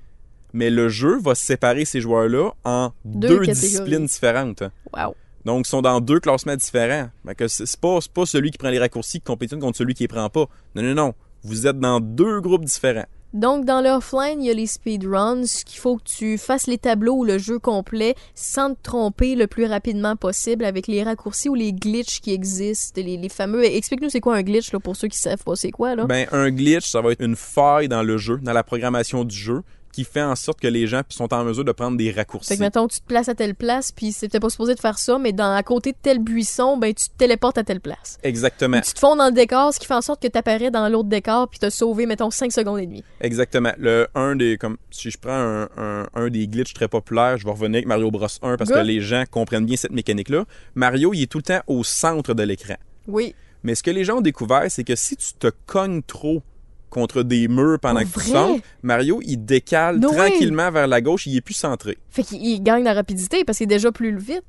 Mais le jeu va séparer ces joueurs-là en Deux deux, disciplines différentes. Wow. Donc, ils sont dans deux classements différents. Que c'est pas, c'est pas celui qui prend les raccourcis qui compétitionne contre celui qui les prend pas. Non, non, non. Vous êtes dans deux groupes différents. Donc, dans l'offline, il y a les speedruns, qu'il faut que tu fasses les tableaux ou le jeu complet sans te tromper le plus rapidement possible avec les raccourcis ou les glitches qui existent, les, les fameux... Explique-nous c'est quoi un glitch, là, pour ceux qui savent pas c'est quoi, là. Ben, un glitch, ça va être une faille dans le jeu, dans la programmation du jeu, qui fait en sorte que les gens sont en mesure de prendre des raccourcis. Fait que, mettons, tu te places à telle place, puis c'était pas supposé de faire ça, mais dans, à côté de tel buisson, ben, tu te téléportes à telle place. Exactement. Tu te fonds dans le décor, ce qui fait en sorte que tu apparais dans l'autre décor, puis t'as sauvé, mettons, 5 secondes et demie. Exactement. Le, un des, comme, si je prends un, un, un des glitches très populaires, je vais revenir avec Mario Bros 1 parce Good. que les gens comprennent bien cette mécanique-là. Mario, il est tout le temps au centre de l'écran. Oui. Mais ce que les gens ont découvert, c'est que si tu te cognes trop contre des murs pendant que tu sautes, Mario, il décale No way. tranquillement vers la gauche, il est plus centré. Fait qu'il il gagne la rapidité parce qu'il est déjà plus vite.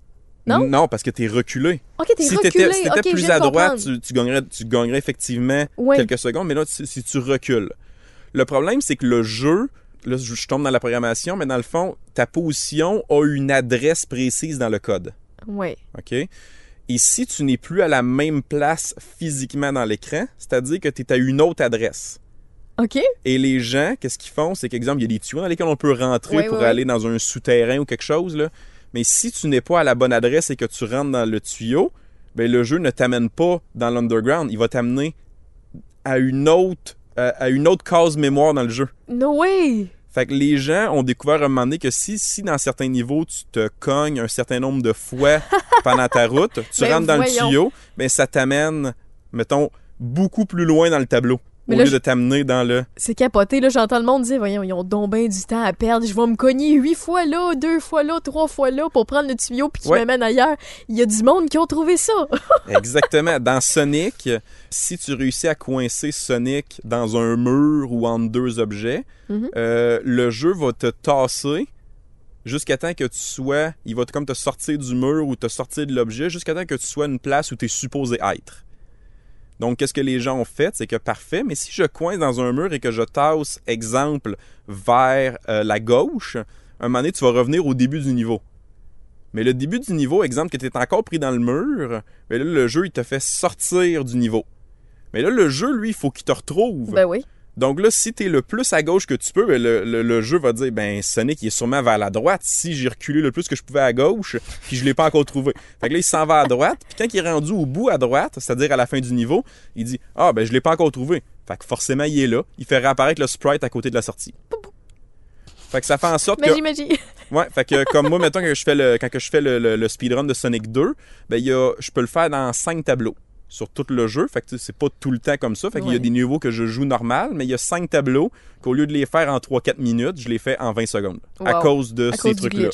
Non? parce que t'es reculé. Ok, t'es Si reculé. t'étais si plus à droite, tu, tu gagnerais, tu gagnerais effectivement quelques secondes, mais là, tu- si tu recules. Le problème, c'est que le jeu, là, je, tombe dans la programmation, mais dans le fond, ta position a une adresse précise dans le code. Ouais. OK? Et si tu n'es plus à la même place physiquement dans l'écran, c'est-à-dire que tu es à une autre adresse. Ok. Et les gens, qu'est-ce qu'ils font? C'est qu'exemple, il y a des tuyaux dans lesquels on peut rentrer pour aller dans un souterrain ou quelque chose. Là. Mais si tu n'es pas à la bonne adresse et que tu rentres dans le tuyau, ben le jeu ne t'amène pas dans l'underground. Il va t'amener à une autre à à une autre case mémoire dans le jeu. No way! Fait que les gens ont découvert à un moment donné que si, si dans certains niveaux, tu te cognes un certain nombre de fois pendant ta route, tu Ben rentres dans voyons. le tuyau, ben ça t'amène, mettons, beaucoup plus loin dans le tableau. Mais au là, lieu de t'amener dans le... C'est capoté, là, j'entends le monde dire, voyons, ils ont donc ben du temps à perdre, je vais me cogner huit fois là, deux fois là, trois fois là pour prendre le tuyau puis qui Ouais. m'amène ailleurs. Il y a du monde qui ont trouvé ça. Exactement. Dans Sonic, si tu réussis à coincer Sonic dans un mur ou entre deux objets, Mhm. euh, le jeu va te tasser jusqu'à temps que tu sois... Il va te- comme te sortir du mur ou te sortir de l'objet jusqu'à temps que tu sois à une place où tu es supposé être. Donc, qu'est-ce que les gens ont fait? C'est que parfait, mais si je coince dans un mur et que je tasse, exemple, vers euh, la gauche, un moment donné, tu vas revenir au début du niveau. Mais le début du niveau, exemple, que tu es encore pris dans le mur, mais là, le jeu, il te fait sortir du niveau. Mais là, le jeu, lui, il faut qu'il te retrouve. Ben oui. Donc là, si t'es le plus à gauche que tu peux, ben, le, le- le jeu va dire, ben Sonic il est sûrement vers la droite. Si j'ai reculé le plus que je pouvais à gauche, puis je l'ai pas encore trouvé. Fait que là, il s'en va à droite. Puis quand il est rendu au bout à droite, c'est-à-dire à la fin du niveau, il dit, ah ben je l'ai pas encore trouvé. Fait que forcément, il est là. Il fait réapparaître le sprite à côté de la sortie. Fait que ça fait en sorte que... Magie, magie. Ouais, fait que comme moi, mettons que je fais le, quand que je fais le, le- le speedrun de Sonic 2, ben il y a, je peux le faire dans cinq tableaux sur tout le jeu. Fait que c'est pas tout le temps comme ça. Fait qu'il y a des niveaux que je joue normal, mais il y a cinq tableaux qu'au lieu de les faire en 3-4 minutes, je les fais en 20 secondes. À cause de À ces trucs-là.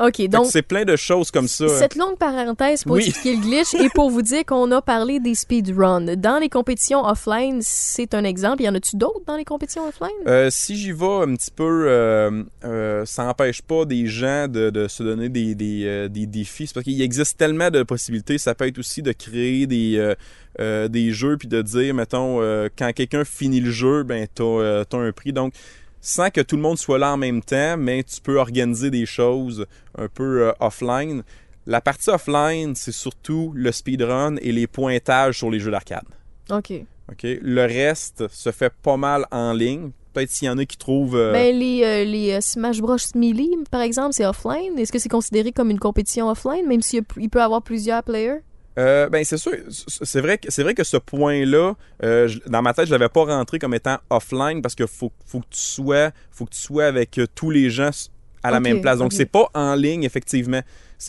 OK, donc, c'est plein de choses comme ça. cette longue parenthèse pour Oui. expliquer le glitch et pour vous dire qu'on a parlé des speedruns. Dans les compétitions offline, c'est un exemple. Y en a-tu d'autres dans les compétitions offline? Euh, si j'y vais un petit peu, euh, euh, ça n'empêche pas des gens de, de se donner des, des, des défis. C'est parce qu'il existe tellement de possibilités. Ça peut être aussi de créer des, euh, des jeux puis de dire, mettons, euh, quand quelqu'un finit le jeu, ben t'as euh, t'as un prix. Donc, sans que tout le monde soit là en même temps, mais tu peux organiser des choses un peu euh, offline. La partie offline, c'est surtout le speedrun et les pointages sur les jeux d'arcade. OK. OK? Le reste se fait pas mal en ligne. Peut-être s'il y en a qui trouvent. euh, Ben, les, euh, les euh, Smash Bros. Melee, par exemple, c'est offline. Est-ce que c'est considéré comme une compétition offline, même s'il peut y avoir plusieurs players? Euh, ben c'est sûr, c'est vrai que c'est vrai que ce point-là, euh, dans ma tête, je l'avais pas rentré comme étant offline parce que faut, faut que tu sois, faut que tu sois avec euh, tous les gens à la même place. Donc ok. c'est pas en ligne effectivement.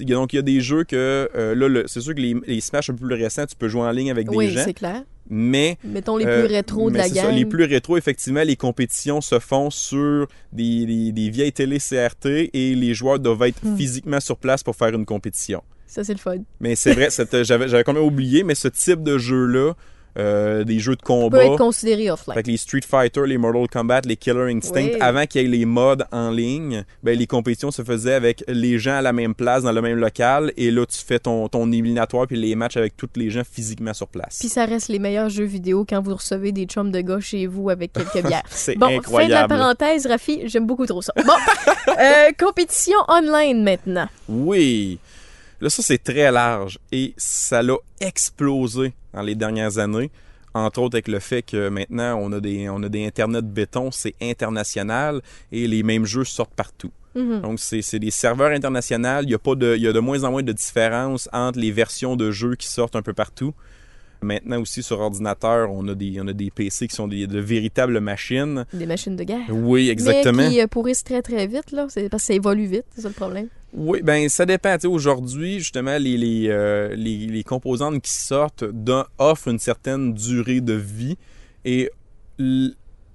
Donc il y a des jeux que là, c'est sûr que les, les Smash un peu plus récents, tu peux jouer en ligne avec des oui, gens, c'est clair. mais Mettons les plus rétro de la ça, gang. les plus rétro, effectivement, les compétitions se font sur des, des- des vieilles télé CRT et les joueurs doivent être Hmm. physiquement sur place pour faire une compétition. Ça, c'est le fun. Mais c'est vrai, j'avais quand même oublié, mais ce type de jeu-là, euh, des jeux de peut combat, être considéré offline. fait que les Street Fighter, les Mortal Kombat, les Killer Instinct, Oui. avant qu'il y ait les modes en ligne, ben, les compétitions se faisaient avec les gens à la même place, dans le même local, et là, tu fais ton, ton éliminatoire puis les matchs avec tous les gens physiquement sur place. Puis ça reste les meilleurs jeux vidéo quand vous recevez des chums de gars chez vous avec quelques bières. C'est Bon, fin de la incroyable. parenthèse, Rafi, j'aime beaucoup trop ça. Bon, euh, compétition online maintenant. Oui. Là, ça, c'est très large et ça l'a explosé dans les dernières années. Entre autres avec le fait que maintenant, on a des, on a des Internet béton, c'est international et les mêmes jeux sortent partout. Mhm. Donc, c'est des serveurs internationaux. Il y, a pas de, il y a de moins en moins de différence entre les versions de jeux qui sortent un peu partout. Maintenant aussi sur ordinateur, on a des, on a des PC qui sont des, de véritables machines. Des machines de guerre. Oui, exactement. Mais qui euh, pourrissent très très vite, là. C'est parce que ça évolue vite, c'est ça le problème. Oui, ben ça dépend. Tu sais, Aujourd'hui, justement, les, les, euh, les, les composantes qui sortent d'un- offrent une certaine durée de vie et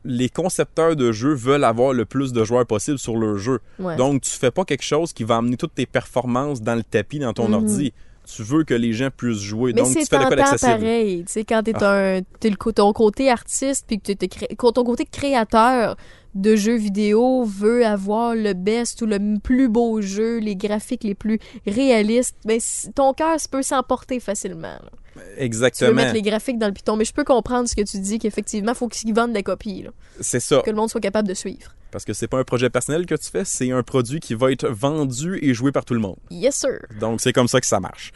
les concepteurs de jeux veulent avoir le plus de joueurs possible sur leur jeu. Ouais. Donc, tu fais pas quelque chose qui va amener toutes tes performances dans le tapis dans ton Mhm. ordi. Tu veux que les gens puissent jouer. Mais Donc, tu c'est fais. Ah. pareil. Tu sais, quand t'es un, t'es le, ton côté artiste, puis que t'es cré- ton côté créateur de jeux vidéo veut avoir le best ou le plus beau jeu, les graphiques les plus réalistes, ben, ton cœur peut s'emporter facilement. là. Tu veux Exactement. mettre les graphiques dans le piton, mais je peux comprendre ce que tu dis, qu'effectivement, il faut qu'ils vendent des copies, C'est ça. que le monde soit capable de suivre. Parce que c'est pas un projet personnel que tu fais, c'est un produit qui va être vendu et joué par tout le monde. Yes, sir. Donc, c'est comme ça que ça marche.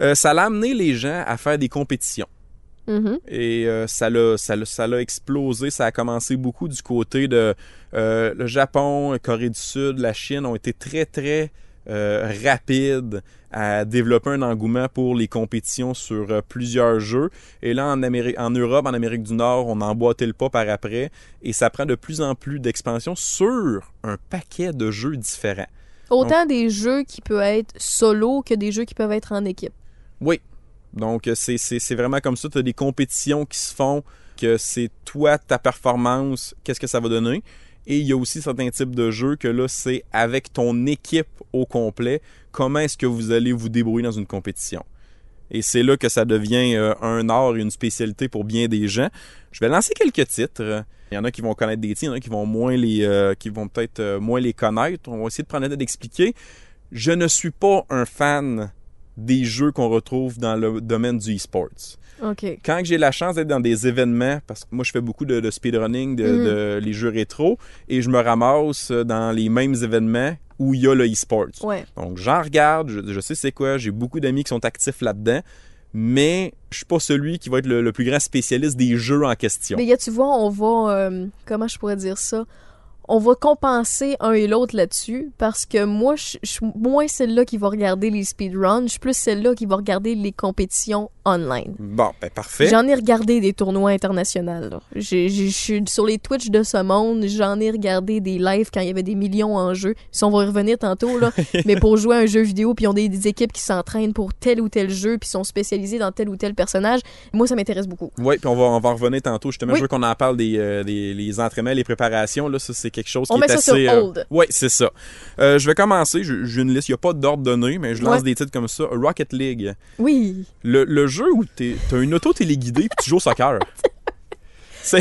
Euh, ça l'a amené les gens à faire des compétitions. Mhm. Et euh, ça l'a ça ça explosé. Ça a commencé beaucoup du côté de euh, le Japon, Corée du Sud, la Chine ont été très, très euh, rapides à développer un engouement pour les compétitions sur euh, plusieurs jeux. Et là, en, Amérique, en Europe, en Amérique du Nord, on emboîtait le pas par après. Et ça prend de plus en plus d'expansion sur un paquet de jeux différents. Autant des jeux qui peuvent être solo que des jeux qui peuvent être en équipe. Oui. Donc, euh, c'est- vraiment comme ça. Tu as des compétitions qui se font, que c'est toi, ta performance, qu'est-ce que ça va donner. Et il y a aussi certains types de jeux que là, c'est avec ton équipe au complet, comment est-ce que vous allez vous débrouiller dans une compétition? Et c'est là que ça devient euh, un art et une spécialité pour bien des gens. Je vais lancer quelques titres. Il y en a qui vont connaître des titres, il y en a qui vont euh, peut-être moins les connaître. On va essayer de prendre temps d'expliquer. Je ne suis pas un fan des jeux qu'on retrouve dans le domaine du e-sports. OK. Quand j'ai la chance d'être dans des événements, parce que moi je fais beaucoup de, de speedrunning, de, Mhm. de les jeux rétro, et je me ramasse dans les mêmes événements où il y a le e-sports. Ouais. Donc j'en regarde, je, je sais c'est quoi, j'ai beaucoup d'amis qui sont actifs là-dedans, mais je suis pas celui qui va être le, le plus grand spécialiste des jeux en question. Mais tu vois, on va. euh, comment je pourrais dire ça? On va compenser un et l'autre là-dessus parce que moi, je suis moins celle-là qui va regarder les speedruns, je suis plus celle-là qui va regarder les compétitions online. Bon, ben parfait. J'en ai regardé des tournois internationaux. Je suis sur les Twitch de ce monde, j'en ai regardé des lives quand il y avait des millions en jeu. Si on va y revenir tantôt, là. mais pour jouer à un jeu vidéo, puis ils ont des, des équipes qui s'entraînent pour tel ou tel jeu, puis sont spécialisées dans tel ou tel personnage, moi, ça m'intéresse beaucoup. Oui, puis on va, on va en revenir tantôt. Justement, Oui. je veux qu'on en parle des, euh, des les entraînements, les préparations. Là, ça, c'est quelque chose qui On est met ça assez... sur hold. Oui, c'est ça. Euh, je vais commencer. J'ai une liste. Il n'y a pas d'ordre donné, mais je lance Ouais. des titres comme ça. Rocket League. Oui. Le, le jeu où tu as une auto téléguidée puis tu joues au soccer. c'est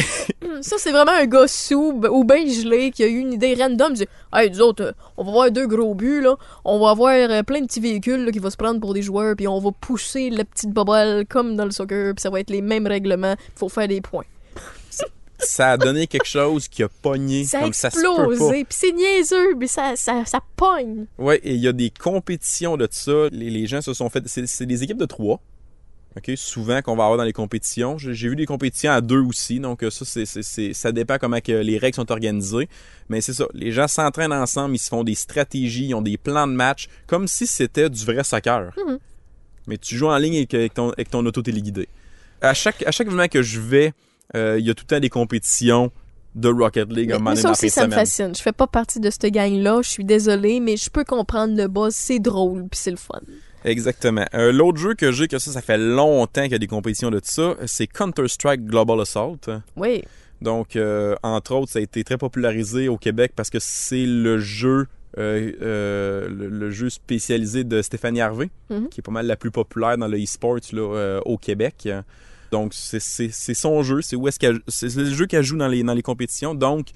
Ça, c'est vraiment un gars sous ou bien gelé qui a eu une idée random. Il dit Hey, nous autres, euh, on va avoir deux gros buts, là. On va avoir euh, plein de petits véhicules là, qui vont se prendre pour des joueurs, puis on va pousser la petite bobole comme dans le soccer, puis ça va être les mêmes règlements. Faut faire des points. Ça a donné quelque chose qui a pogné Ça a comme explosé, puis c'est niaiseux, mais ça, ça, ça pogne. Ouais, et il y a des compétitions de ça. Les, les gens se sont fait. C'est des équipes de trois. OK, souvent qu'on va avoir dans les compétitions. J'ai vu des compétitions à deux aussi, donc euh, ça, c'est- ça dépend comment que les règles sont organisées. Mais c'est ça, les gens s'entraînent ensemble, ils se font des stratégies, ils ont des plans de match, comme si c'était du vrai soccer. Mhm. Mais tu joues en ligne avec, ton, avec ton auto téléguidé. À chaque, à chaque événement que je vais, euh, il y a tout le temps des compétitions de Rocket League un Mais, moment mais donné ça aussi, ça me fascine. Je fais pas partie de cette gang-là, je suis désolée, mais je peux comprendre le buzz, c'est drôle, puis c'est le fun. Exactement. Euh, L'autre jeu que j'ai, que ça, ça fait longtemps qu'il y a des compétitions de ça, c'est Counter-Strike Global Assault. Oui. Donc, euh, entre autres, ça a été très popularisé au Québec parce que c'est le jeu, euh, euh, le, le jeu spécialisé de Stéphanie Harvey, Mhm. qui est pas mal la plus populaire dans le e-sport euh, au Québec. Donc, c'est- son jeu, c'est où est-ce qu'elle, c'est le jeu qu'elle joue dans les, dans les compétitions. Donc,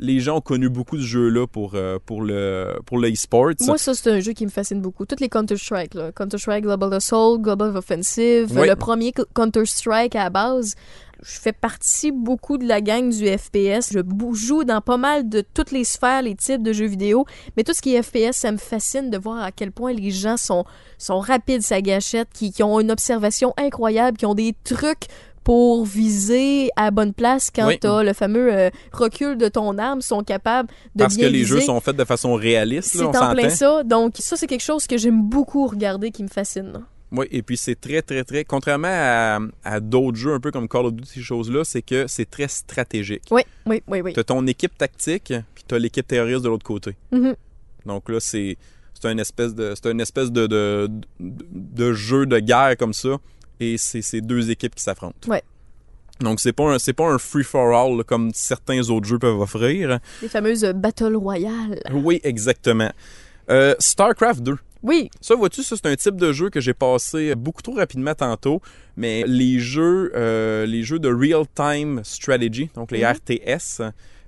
les gens ont connu beaucoup ce jeu-là pour, euh, pour le pour le e-sport. Moi, ça, c'est un jeu qui me fascine beaucoup. Toutes les Counter-Strike, là. Counter-Strike Global Assault, Global Offensive, Oui. le premier Co- Counter-Strike à la base. Je fais partie beaucoup de la gang du FPS. Je joue dans pas mal de toutes les sphères, les types de jeux vidéo. Mais tout ce qui est FPS, ça me fascine de voir à quel point les gens sont, sont rapides, sa gâchette, qui, qui ont une observation incroyable, qui ont des trucs pour viser à bonne place quand Oui. t'as le fameux euh, recul de ton arme, sont capables de parce que les jeux sont faits de façon réaliste, C'est là, on en plein ça. Donc, ça, c'est quelque chose que j'aime beaucoup regarder, qui me fascine. Oui, et puis c'est très, très, très. Contrairement à, à d'autres jeux un peu comme Call of Duty, ces choses-là, c'est que c'est très stratégique. Oui, oui, oui, oui. Tu as ton équipe tactique, puis tu as l'équipe terroriste de l'autre côté. Mhm. Donc là, c'est c'est une espèce de c'est une espèce de, de, de, de jeu de guerre comme ça, et c'est ces deux équipes qui s'affrontent. Ouais. Donc c'est pas un c'est pas un free for all là, comme certains autres jeux peuvent offrir. Les fameuses euh, Battle Royale. Oui, exactement. Euh, Starcraft 2. Oui, Ça, vois-tu, ça, c'est un type de jeu que j'ai passé beaucoup trop rapidement tantôt, mais les jeux, euh, les jeux de real-time strategy, donc les Mhm. RTS,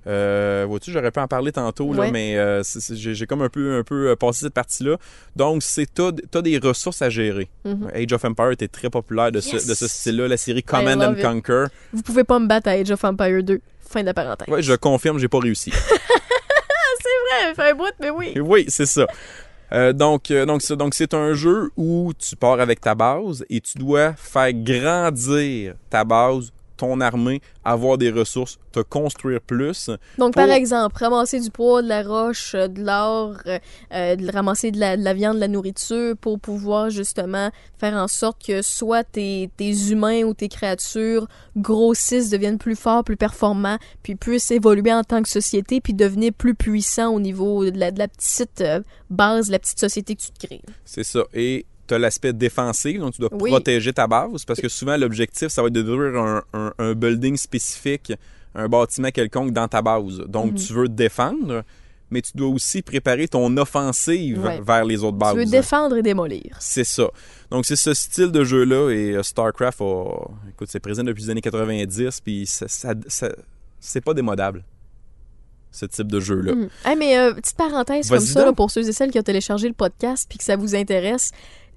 euh, vois-tu, j'aurais pu en parler tantôt, là, Ouais. mais euh, c'est- c'est- j'ai comme un peu, un peu passé cette partie-là. Donc, c'est t'as des ressources à gérer. Mhm. Age of Empires était très populaire de ce, de ce style-là, la série Command and it. Conquer. vous pouvez pas me battre à Age of Empire 2. Fin de la parenthèse. Ouais, je confirme, j'ai pas réussi. Ouais, fait un bout, mais oui. Oui, c'est ça. Euh, donc, euh, donc, c'est- donc, c'est un jeu où tu pars avec ta base et tu dois faire grandir ta base, ton armée, avoir des ressources, te construire plus. Donc, Pour- par exemple, ramasser du poids, de la roche, euh, de l'or, euh, euh, de ramasser de la, de la viande, de la nourriture pour pouvoir justement faire en sorte que soit tes, tes humains ou tes créatures grossissent, deviennent plus forts, plus performants, puis puissent évoluer en tant que société, puis devenir plus puissants au niveau de la, de la petite base, de la petite société que tu te crées. C'est ça. Et tu as l'aspect défensif, donc tu dois Oui. protéger ta base parce que souvent l'objectif, ça va être de détruire un, un- un building spécifique, un bâtiment quelconque dans ta base. Donc Mhm. tu veux défendre, mais tu dois aussi préparer ton offensive Ouais. vers les autres bases. Tu veux défendre et démolir. C'est ça. Donc, c'est ce style de jeu-là et euh, StarCraft, a, écoute, c'est présent depuis les années 90, puis ça, ça- ça- c'est pas démodable, ce type de jeu-là. Mhm. Hey, mais euh, petite parenthèse comme ça, là, pour ceux et celles qui ont téléchargé le podcast puis que ça vous intéresse,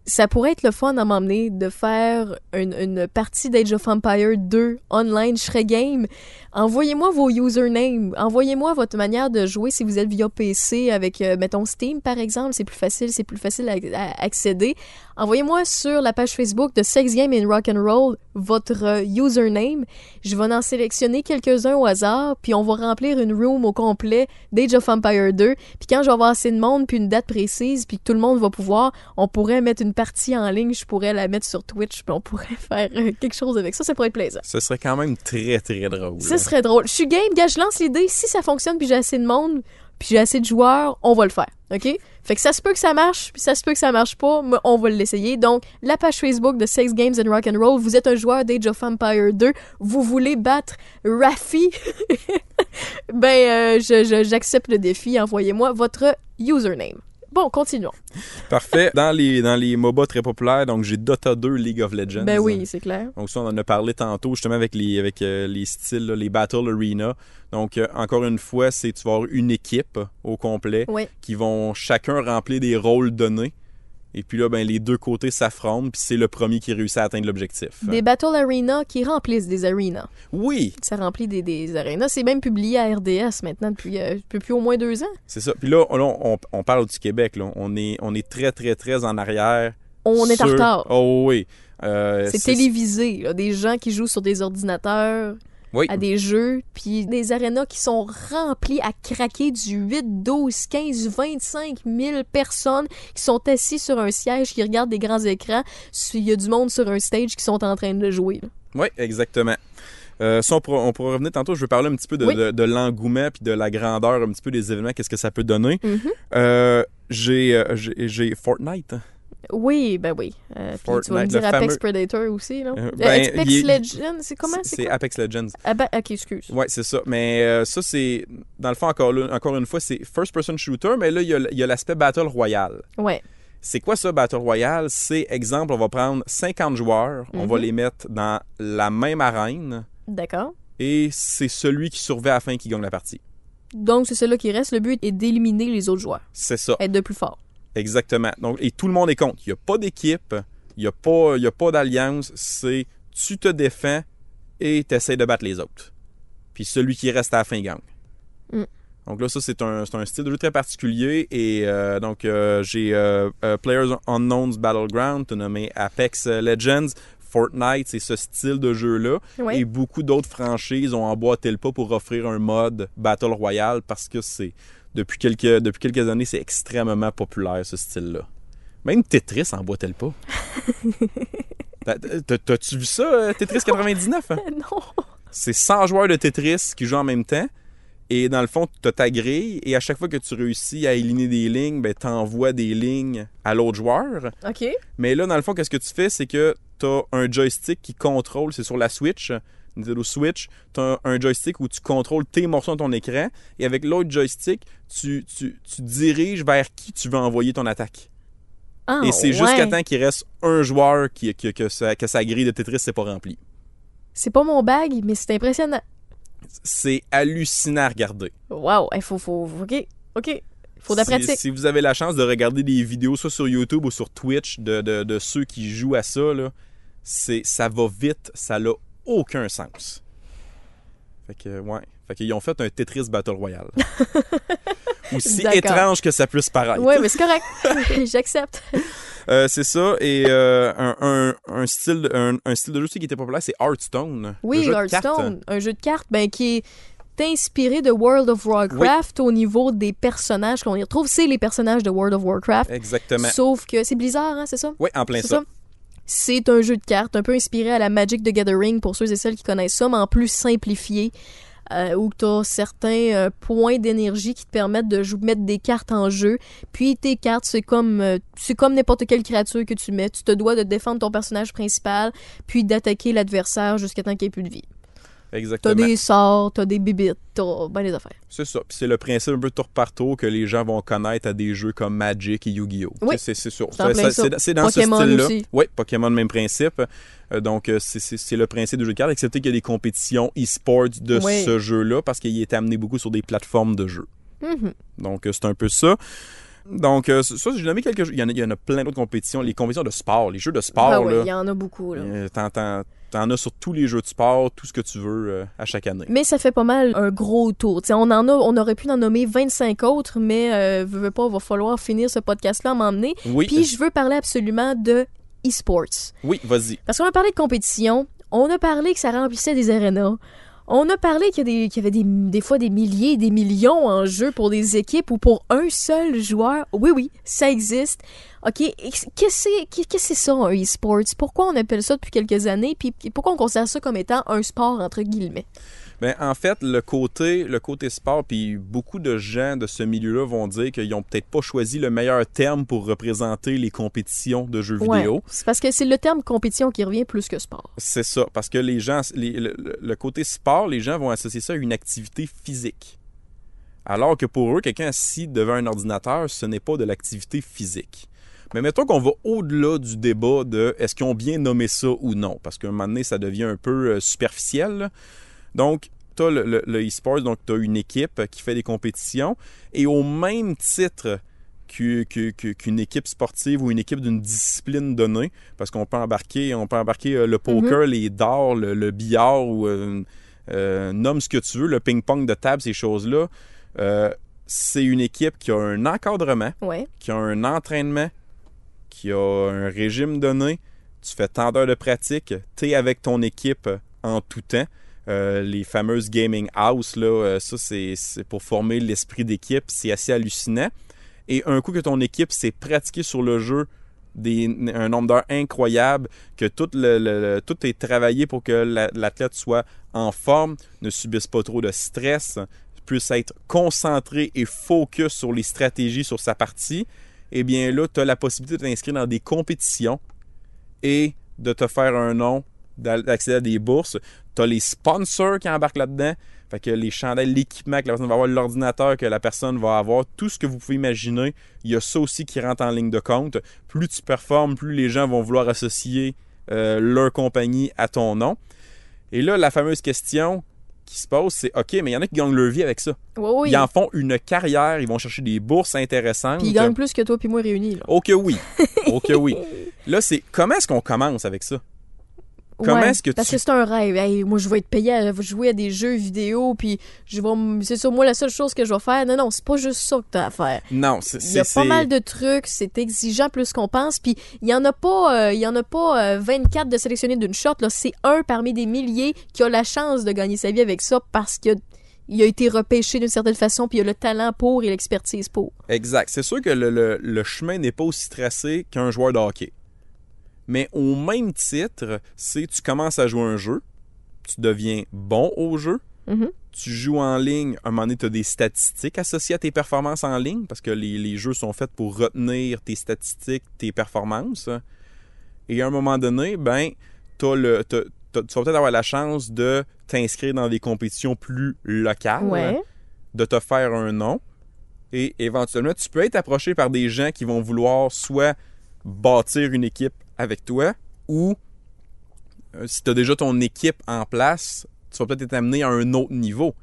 ça pourrait être le fun à m'emmener de faire une, une partie d'Age of Empire 2 online. Je serais game. Envoyez-moi vos usernames. Envoyez-moi votre manière de jouer si vous êtes via PC avec, euh, mettons, Steam, par exemple. C'est plus facile, c'est plus facile à, accéder. Envoyez-moi sur la page Facebook de Sex Game and Rock and Roll votre username. Je vais en sélectionner quelques-uns au hasard, puis on va remplir une room au complet d'Age of Empire 2. Puis quand je vais avoir assez de monde, puis une date précise, puis que tout le monde va pouvoir, on pourrait mettre une partie en ligne, je pourrais la mettre sur Twitch, puis on pourrait faire euh, quelque chose avec ça. Ça pourrait être plaisant. Ce serait quand même très, très drôle. Ça serait drôle. Je suis game, gars, je lance l'idée. Si ça fonctionne, puis j'ai assez de monde, puis j'ai assez de joueurs, on va le faire. OK? Fait que ça se peut que ça marche, puis ça se peut que ça marche pas, mais on va l'essayer. Donc, la page Facebook de Sex Games and Rock and Roll, vous êtes un joueur d'Age of Empire 2, vous voulez battre Rafi, ben, euh, je- je- j'accepte le défi. Envoyez-moi votre username. Bon, continuons. Parfait. Dans les, dans les MOBA très populaires, donc j'ai Dota 2 League of Legends. Ben oui, c'est clair. Donc ça, on en a parlé tantôt, justement, avec les, avec, euh, les styles, là, les Battle Arena. Donc, euh, encore une fois, c'est tu vas avoir une équipe au complet Oui. qui vont chacun remplir des rôles donnés. Et puis là, ben, les deux côtés s'affrontent, puis c'est le premier qui réussit à atteindre l'objectif. Des Battle Arena qui remplissent des arenas. Oui, Ça remplit des, des arenas. C'est même publié à RDS maintenant depuis, euh, depuis au moins deux ans. c'est ça. Puis là, là, on, on parle du Québec. Là. On, est, on est très, très, très en arrière. On est en retard. Oh oui. Euh, C'est télévisé, là, des gens qui jouent sur des ordinateurs Oui. à des jeux, puis des arénas qui sont remplis à craquer du 8, 12, 15, 25 000 personnes qui sont assis sur un siège, qui regardent des grands écrans. Il y a du monde sur un stage qui sont en train de jouer. là. Oui, exactement. Euh, ça, on pourra, on pourra revenir tantôt. Je vais parler un petit peu de, Oui. de- de l'engouement puis de la grandeur un petit peu des événements, qu'est-ce que ça peut donner? Mhm. Euh, j'ai, euh, j'ai Fortnite. Oui, ben oui. Euh, puis tu vas me dire Apex fameux- Predator aussi, là. Euh, Euh, ben, Apex il Legends, c'est comment? C'est? Apex Legends. Ah ben, ok, excuse. Ouais, c'est ça. Mais euh, ça, c'est. Dans le fond, encore, encore une fois, c'est first-person shooter, mais là, il y a, il y a l'aspect Battle Royale. Ouais. C'est quoi ça, Battle Royale? C'est, exemple, on va prendre 50 joueurs, on va Mhm. les mettre dans la même arène, D'accord. et c'est celui qui survit à la fin qui gagne la partie. Donc, c'est celui qui reste. Le but est d'éliminer les autres joueurs. C'est ça. Être de plus fort. Exactement. Donc, et tout le monde est contre. Il n'y a pas d'équipe, il n'y a pas, il y a pas d'alliance. C'est tu te défends et tu essaies de battre les autres. Puis celui qui reste à la fin gagne. Mm. Donc là, ça, c'est un, style de jeu très particulier. Et euh, donc, euh, j'ai euh, Players Unknown's Battleground, nommé Apex Legends. Fortnite, c'est ce style de jeu-là. Et beaucoup d'autres franchises ont emboîté le pas pour offrir un mode Battle Royale parce que c'est depuis quelques, depuis quelques années, c'est extrêmement populaire ce style-là. Même Tetris emboîtait le pas? T'as- t'as- T'as-tu vu ça, euh, Tetris 99? hein? non. C'est 100 joueurs de Tetris qui jouent en même temps. Et dans le fond, tu as ta grille. Et à chaque fois que tu réussis à aligner des lignes, ben, tu envoies des lignes à l'autre joueur. OK. Mais là, dans le fond, qu'est-ce que tu fais? C'est que tu as un joystick qui contrôle, c'est sur la Switch, Nintendo Switch, tu as un joystick où tu contrôles tes morceaux dans ton écran. Et avec l'autre joystick, tu, tu, tu diriges vers qui tu veux envoyer ton attaque. Ah, et c'est ouais. jusqu'à temps qu'il reste un joueur qui, qui- que, sa, que sa grille de Tetris n'est pas remplie. C'est pas mon bag, mais c'est impressionnant. C'est hallucinant à regarder. Wow, il faut, faut, OK, OK. Faut de la si, pratique. si vous avez la chance de regarder des vidéos, soit sur YouTube ou sur Twitch, de, de- de ceux qui jouent à ça, là, ça va vite, ça n'a aucun sens. Fait que, ouais. Fait qu'ils ont fait un Tetris Battle Royale. Aussi étrange que ça puisse paraître. Ouais, mais c'est correct. J'accepte. Euh, c'est ça. Et euh, un, un- un style, de- un, un style de jeu aussi qui était populaire, c'est Hearthstone. Oui. Hearthstone, un jeu de cartes ben, qui est inspiré de World of Warcraft au niveau des personnages qu'on y retrouve. C'est les personnages de World of Warcraft. Exactement. Sauf que c'est Blizzard, hein, c'est ça? Oui, en plein ça. ça? C'est un jeu de cartes un peu inspiré à la Magic the Gathering pour ceux et celles qui connaissent ça, mais en plus simplifié. euh, où tu as certains euh, points d'énergie qui te permettent de mettre des cartes en jeu. Puis tes cartes, c'est comme euh, c'est comme n'importe quelle créature que tu mets. Tu te dois de défendre ton personnage principal, puis d'attaquer l'adversaire jusqu'à temps qu'il n'y ait plus de vie. T'as Exactement. des sorts, t'as des bibites, t'as ben des affaires. C'est ça. Puis c'est le principe un peu tour par tour que les gens vont connaître à des jeux comme Magic et Yu-Gi-Oh! Oui. C'est sûr. C'est dans Pokémon ce style-là. Oui, Pokémon, même principe. Euh, donc, euh, c'est- le principe du jeu de cartes, excepté qu'il y a des compétitions e-sports de Oui. ce jeu-là parce qu'il est amené beaucoup sur des plateformes de jeux. Mhm. Donc, euh, c'est un peu ça. Donc, euh, ça, j'ai nommé quelques jeux. Il y en a, il y en a plein d'autres compétitions. Les compétitions de sport, les jeux de sport, Ah là. il y en a beaucoup. Là. euh, t'en- as sur tous les jeux de sport, tout ce que tu veux euh, à chaque année. Mais ça fait pas mal un gros tour. T'sais, on en a, on aurait pu en nommer 25 autres, mais euh, veux, veux pas, va falloir finir ce podcast-là à m'emmener. Oui, Puis je veux parler absolument de e-sports. oui, vas-y. Parce qu'on a parlé de compétition, on a parlé que ça remplissait des arénas. On a parlé qu'il y, avait des, fois des milliers, des millions en jeu pour des équipes ou pour un seul joueur. Oui, oui, ça existe. OK, qu'est-ce que c'est ça, un e-sports? Pourquoi on appelle ça depuis quelques années? Puis pourquoi on considère ça comme étant un sport, entre guillemets? Ben, en fait, le côté, le côté sport, puis beaucoup de gens de ce milieu-là vont dire qu'ils ont peut-être pas choisi le meilleur terme pour représenter les compétitions de jeux Ouais, vidéo. c'est parce que c'est le terme compétition qui revient plus que sport. C'est ça, parce que les gens, les- le, le- le côté sport, les gens vont associer ça à une activité physique. Alors que pour eux, quelqu'un assis devant un ordinateur, ce n'est pas de l'activité physique. Mais mettons qu'on va au-delà du débat de est-ce qu'ils ont bien nommé ça ou non, parce qu'à un moment donné, ça devient un peu euh, superficiel. Donc, tu as le, le- le e-sport, donc tu as une équipe qui fait des compétitions, et au même titre qu'u- qu'u- qu'u- qu'une équipe sportive ou une équipe d'une discipline donnée, parce qu'on peut embarquer, on peut embarquer euh, le poker, les dards, le, le billard ou euh, euh, nomme ce que tu veux, le ping-pong de table, ces choses-là. Euh, c'est une équipe qui a un encadrement, Ouais. qui a un entraînement, qui a un régime donné. Tu fais tant d'heures de pratique, tu es avec ton équipe en tout temps. Euh, les fameuses gaming house, là, euh, ça c'est pour former l'esprit d'équipe, c'est assez hallucinant. Et un coup que ton équipe s'est pratiquée sur le jeu des, un nombre d'heures incroyable, que tout, le, tout est travaillé pour que la- l'athlète soit en forme, ne subisse pas trop de stress, puisse être concentré et focus sur les stratégies sur sa partie, eh bien là, tu as la possibilité de t'inscrire dans des compétitions et de te faire un nom, d'accéder à des bourses. Tu as les sponsors qui embarquent là-dedans. Fait que les chandelles, l'équipement que la personne va avoir, l'ordinateur que la personne va avoir, tout ce que vous pouvez imaginer, il y a ça aussi qui rentre en ligne de compte. Plus tu performes, plus les gens vont vouloir associer euh, leur compagnie à ton nom. Et là, la fameuse question qui se pose, c'est OK, mais il y en a qui gagnent leur vie avec ça. Oui, oui. Ils en font une carrière, ils vont chercher des bourses intéressantes. Puis ils gagnent plus que toi puis moi réunis. Là. Ok oui. Ok oui. Là, c'est comment est-ce qu'on commence avec ça? Comment Ouais, est-ce que Parce tu- que c'est un rêve. Hey, moi, je vais être payé à jouer à des jeux vidéo, puis je vais. C'est ça, moi, la seule chose que je vais faire. Non, non, c'est pas juste ça que t'as à faire. Non, c'est Il y a pas mal de trucs, c'est exigeant plus qu'on pense, puis il y en a pas, euh, il y en a pas euh, 24 de sélectionnés d'une shot. Là, c'est un parmi des milliers qui a la chance de gagner sa vie avec ça parce qu'il a, il a été repêché d'une certaine façon, puis il a le talent pour et l'expertise pour. Exact. C'est sûr que le, le- le chemin n'est pas aussi tracé qu'un joueur de hockey. Mais au même titre, c'est tu commences à jouer un jeu, tu deviens bon au jeu, Mhm. tu joues en ligne, à un moment donné, tu as des statistiques associées à tes performances en ligne, parce que les, les jeux sont faits pour retenir tes statistiques, tes performances. Et à un moment donné, ben, le, tu vas peut-être avoir la chance de t'inscrire dans des compétitions plus locales, Ouais. de te faire un nom. Et éventuellement, tu peux être approché par des gens qui vont vouloir soit bâtir une équipe avec toi ou euh, si tu as déjà ton équipe en place, tu vas peut-être être amené à un autre niveau.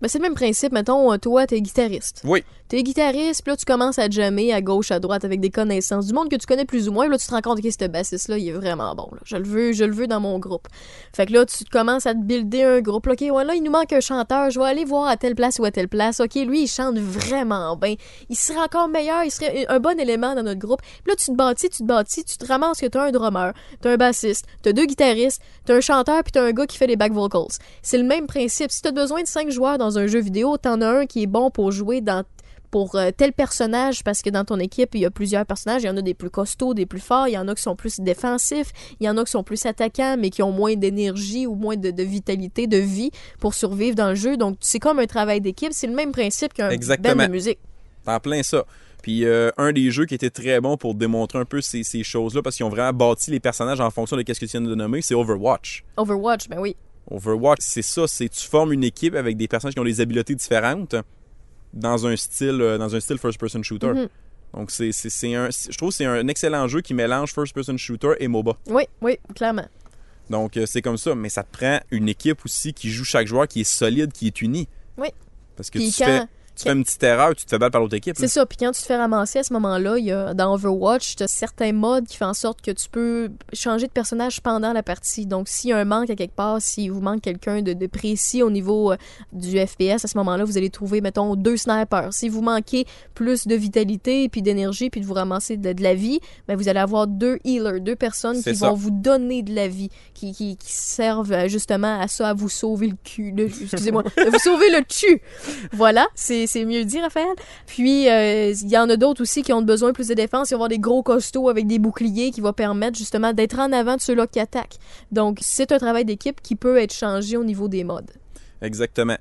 Ben, c'est le même principe. Mettons, euh, toi, t'es guitariste. Oui. T'es guitariste, puis là, tu commences à jammer à gauche, à droite avec des connaissances du monde que tu connais plus ou moins. Là, tu te rends compte que ce bassiste-là, il est vraiment bon. Je le veux, je le veux dans mon groupe. Fait que là, tu commences à te builder un groupe. OK, ouais, là, il nous manque un chanteur. Je vais aller voir à telle place ou à telle place. OK, lui, il chante vraiment bien. Il serait encore meilleur. Il serait un bon élément dans notre groupe. Puis là, tu te bâtis, tu te bâtis. Tu te ramasses que t'as un drummer, t'as un bassiste, t'as deux guitaristes, t'as un chanteur, puis t'as un gars qui fait les back vocals. C'est le même principe. Si t'as besoin de cinq joueurs dans un jeu vidéo, t'en as un qui est bon pour jouer dans pour euh, tel personnage parce que dans ton équipe il y a plusieurs personnages. Il y en a des plus costauds des plus forts. Il y en a qui sont plus défensifs. Il y en a qui sont plus attaquants mais qui ont moins d'énergie ou moins de, de vitalité de vie pour survivre dans le jeu. Donc c'est comme un travail d'équipe. C'est le même principe qu'un Exactement. band de musique. T'es en plein ça. Puis euh, un des jeux qui était très bon pour démontrer un peu ces, ces choses-là, parce qu'ils ont vraiment bâti les personnages en fonction de ce que tu viens de nommer, c'est Overwatch. Overwatch ben oui. Overwatch, c'est ça, c'est tu formes une équipe avec des personnages qui ont des habiletés différentes dans un style, euh, dans un style first-person shooter. Mhm. Donc c'est, je trouve que c'est un excellent jeu qui mélange first-person shooter et MOBA. oui oui clairement Donc euh, c'est comme ça, mais ça te prend une équipe aussi qui joue chaque joueur, qui est solide, qui est unie. Oui. Parce que Puis tu quand- fais, tu fais une petite erreur, tu te fais battre par l'autre équipe. C'est ça, puis quand tu te fais ramasser à ce moment-là, il y a, dans Overwatch, tu as certains modes qui font en sorte que tu peux changer de personnage pendant la partie. Donc, s'il y a un manque à quelque part, s'il vous manque quelqu'un de, de précis au niveau euh, du FPS, à ce moment-là, vous allez trouver, mettons, deux snipers. Si vous manquez plus de vitalité, puis d'énergie, puis de vous ramasser de, de la vie, ben, vous allez avoir deux healers, deux personnes qui ça. vont vous donner de la vie, qui, qui, qui servent euh, justement à ça, à vous sauver le cul. Excusez-moi, à vous sauver le cul. Voilà, c'est c'est mieux dit, Raphaël. Puis, euh, il y en a d'autres aussi qui ont besoin plus de défense. Ils vont avoir des gros costauds avec des boucliers qui vont permettre justement d'être en avant de ceux-là qui attaquent. Donc, c'est un travail d'équipe qui peut être changé au niveau des modes. Exactement.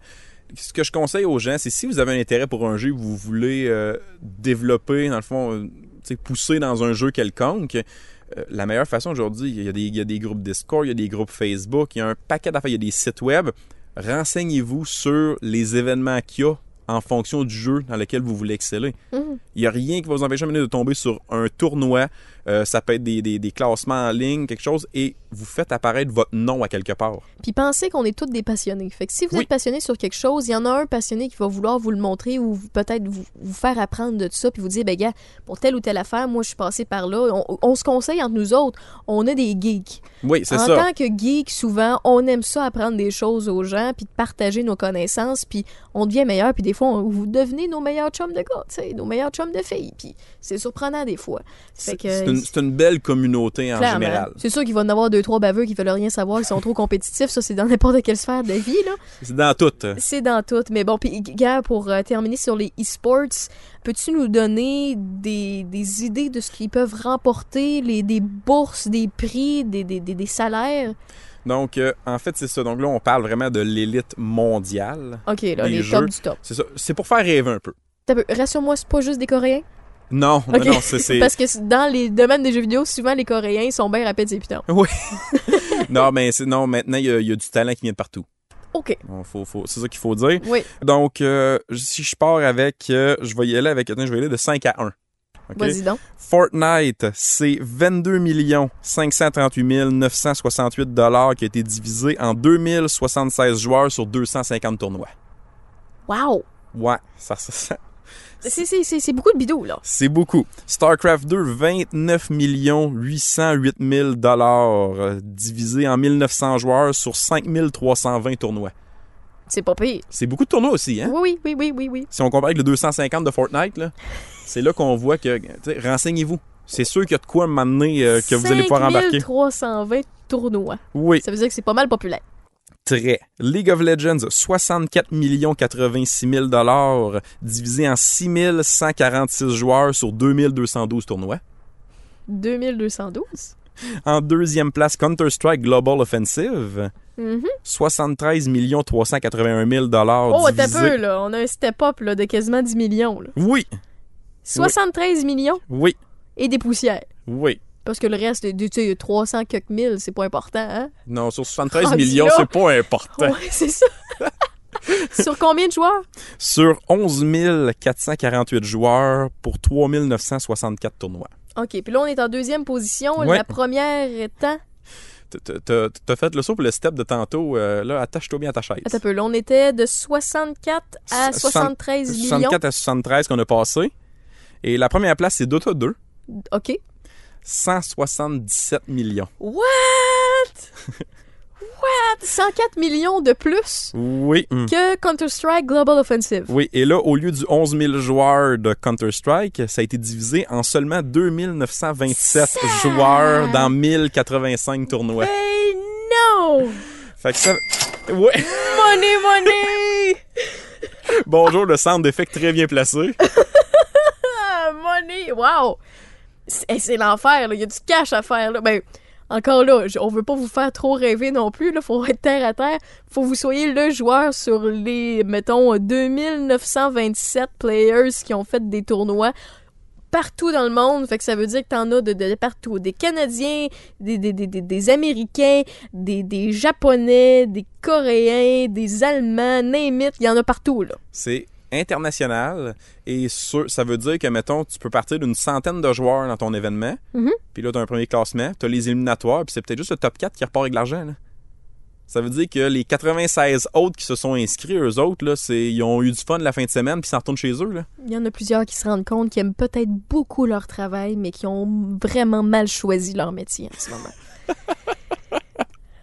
Ce que je conseille aux gens, c'est si vous avez un intérêt pour un jeu, vous voulez euh, développer, dans le fond, euh, pousser dans un jeu quelconque, la meilleure façon aujourd'hui, il y a des groupes Discord, il y a des groupes Facebook, il y a un paquet d'affaires, il y a des sites web. Renseignez-vous sur les événements qu'il y a en fonction du jeu dans lequel vous voulez exceller. Mhm. Il n'y a rien qui va vous empêcher de tomber sur un tournoi. Euh, ça peut être des, des- des classements en ligne, quelque chose, et vous faites apparaître votre nom à quelque part. Puis pensez qu'on est tous des passionnés. Fait que si vous Oui. êtes passionné sur quelque chose, il y en a un passionné qui va vouloir vous le montrer ou peut-être vous, vous faire apprendre de ça, puis vous dire, ben gars, pour telle ou telle affaire, moi je suis passé par là. On, on se conseille entre nous autres. On est des geeks. Oui, c'est en ça. tant que geek, souvent, on aime ça apprendre des choses aux gens, puis de partager nos connaissances, puis on devient meilleur, puis des fois, on- vous devenez nos meilleurs chums de gars, tu sais, nos meilleurs chums de filles, puis c'est surprenant des fois. C'est une, belle communauté en général. C'est sûr qu'il va y en avoir deux, trois baveux qui veulent rien savoir, qui sont trop compétitifs, ça c'est dans n'importe quelle sphère de vie, là. C'est dans tout. C'est dans tout. Mais bon, puis gars, pour euh, terminer sur les e-sports, peux-tu nous donner des, des idées de ce qu'ils peuvent remporter, les, des bourses, des prix, des, des, des, salaires? Donc, euh, en fait, c'est ça. Donc là, on parle vraiment de l'élite mondiale. Ok, là, Les jeux. du top. C'est ça. C'est pour faire rêver un peu- Rassure-moi, c'est pas juste des Coréens? Non, non, c'est... Parce que dans les domaines des jeux vidéo, souvent les Coréens sont bien rapides et pitons. non, mais non, maintenant, il y, a- il y a du talent qui vient de partout. Ok, Bon, faut- faut- C'est ça qu'il faut dire. oui, Donc, euh, si je pars avec... euh, je vais y aller avec... Attends, je vais y aller de 5 à 1. OK? vas-y donc. Fortnite, c'est 22 538 968 dollars qui a été divisé en 2076 joueurs sur 250 tournois. Wow! Ouais, ça, ça, ça- C'est- beaucoup de bidou, là. c'est beaucoup. StarCraft 2, 29 808 000 dollars euh, divisé en 1900 joueurs sur 5 320 tournois. C'est pas pire. C'est beaucoup de tournois aussi, hein? Oui, oui, oui, oui, oui. Si on compare avec le 250 de Fortnite, là, c'est là qu'on voit que, renseignez-vous. C'est sûr qu'il y a de quoi m'amener euh, que vous allez pouvoir embarquer. 320 tournois. Oui. Ça veut dire que c'est pas mal populaire. Très. League of Legends, 64 86 000 dollars divisé en 6 146 joueurs sur 2212 tournois. 2212? En deuxième place, Counter-Strike Global Offensive. Mhm. 73 381 000 dollars Oh, t'as peu, là. On a un step-up là, de quasiment 10 millions. là. Oui, 73 millions? Oui, et des poussières. oui. Parce que le reste, tu sais, 300 quelques mille, c'est pas important, hein? Non, sur 73 Rendu millions, c'est pas important. Ouais, c'est ça. Sur combien de joueurs? Sur 11 448 joueurs pour 3 964 tournois. OK, puis là, on est en deuxième position. Ouais. La première étant... T'as- fait le saut pour le step de tantôt. euh, là, attache-toi bien à ta chaise. Attends un peu, là, on était de 64 à Soixante- 73 millions. 64 à 73 qu'on a passé. Et la première place, c'est Dota 2. OK. 177 millions. What? What? 104 millions de plus Oui. hum. que Counter-Strike Global Offensive. Oui, et là, au lieu du 11 000 joueurs de Counter-Strike, ça a été divisé en seulement 2 927 Ça! joueurs dans 1085 tournois. Hey, no! Fait que ça... Ouais. Money, money! Bonjour, le centre d'effet très bien placé. Money! Wow! C'est l'enfer. Il y a du cash à faire, là. Ben, encore là, on veut pas vous faire trop rêver non plus, là. Faut être terre à terre. Faut que vous soyez le joueur sur les, mettons, 2927 players qui ont fait des tournois partout dans le monde. Fait que ça veut dire que t'en as de, partout. Des Canadiens, des, des, des, des, Américains, des, des Japonais, des Coréens, des Allemands, name it. Il y en a partout, là. C'est international et sur- ça veut dire que, mettons, tu peux partir d'une centaine de joueurs dans ton événement, Mhm. puis là, tu as un premier classement, tu as les éliminatoires, puis c'est peut-être juste le top 4 qui repart avec l'argent. Ça veut dire que les 96 autres qui se sont inscrits, eux autres, là, ils ont eu du fun la fin de semaine, puis ils s'en retournent chez eux. Là. Il y en a plusieurs qui se rendent compte qu'ils aiment peut-être beaucoup leur travail, mais qui ont vraiment mal choisi leur métier en ce moment.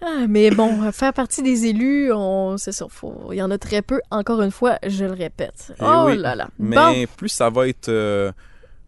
Ah, mais bon, faire partie des élus, on, c'est ça, faut, il y en a très peu. Encore une fois, je le répète. Eh oh oui, là là. Mais Bon, plus ça va être euh,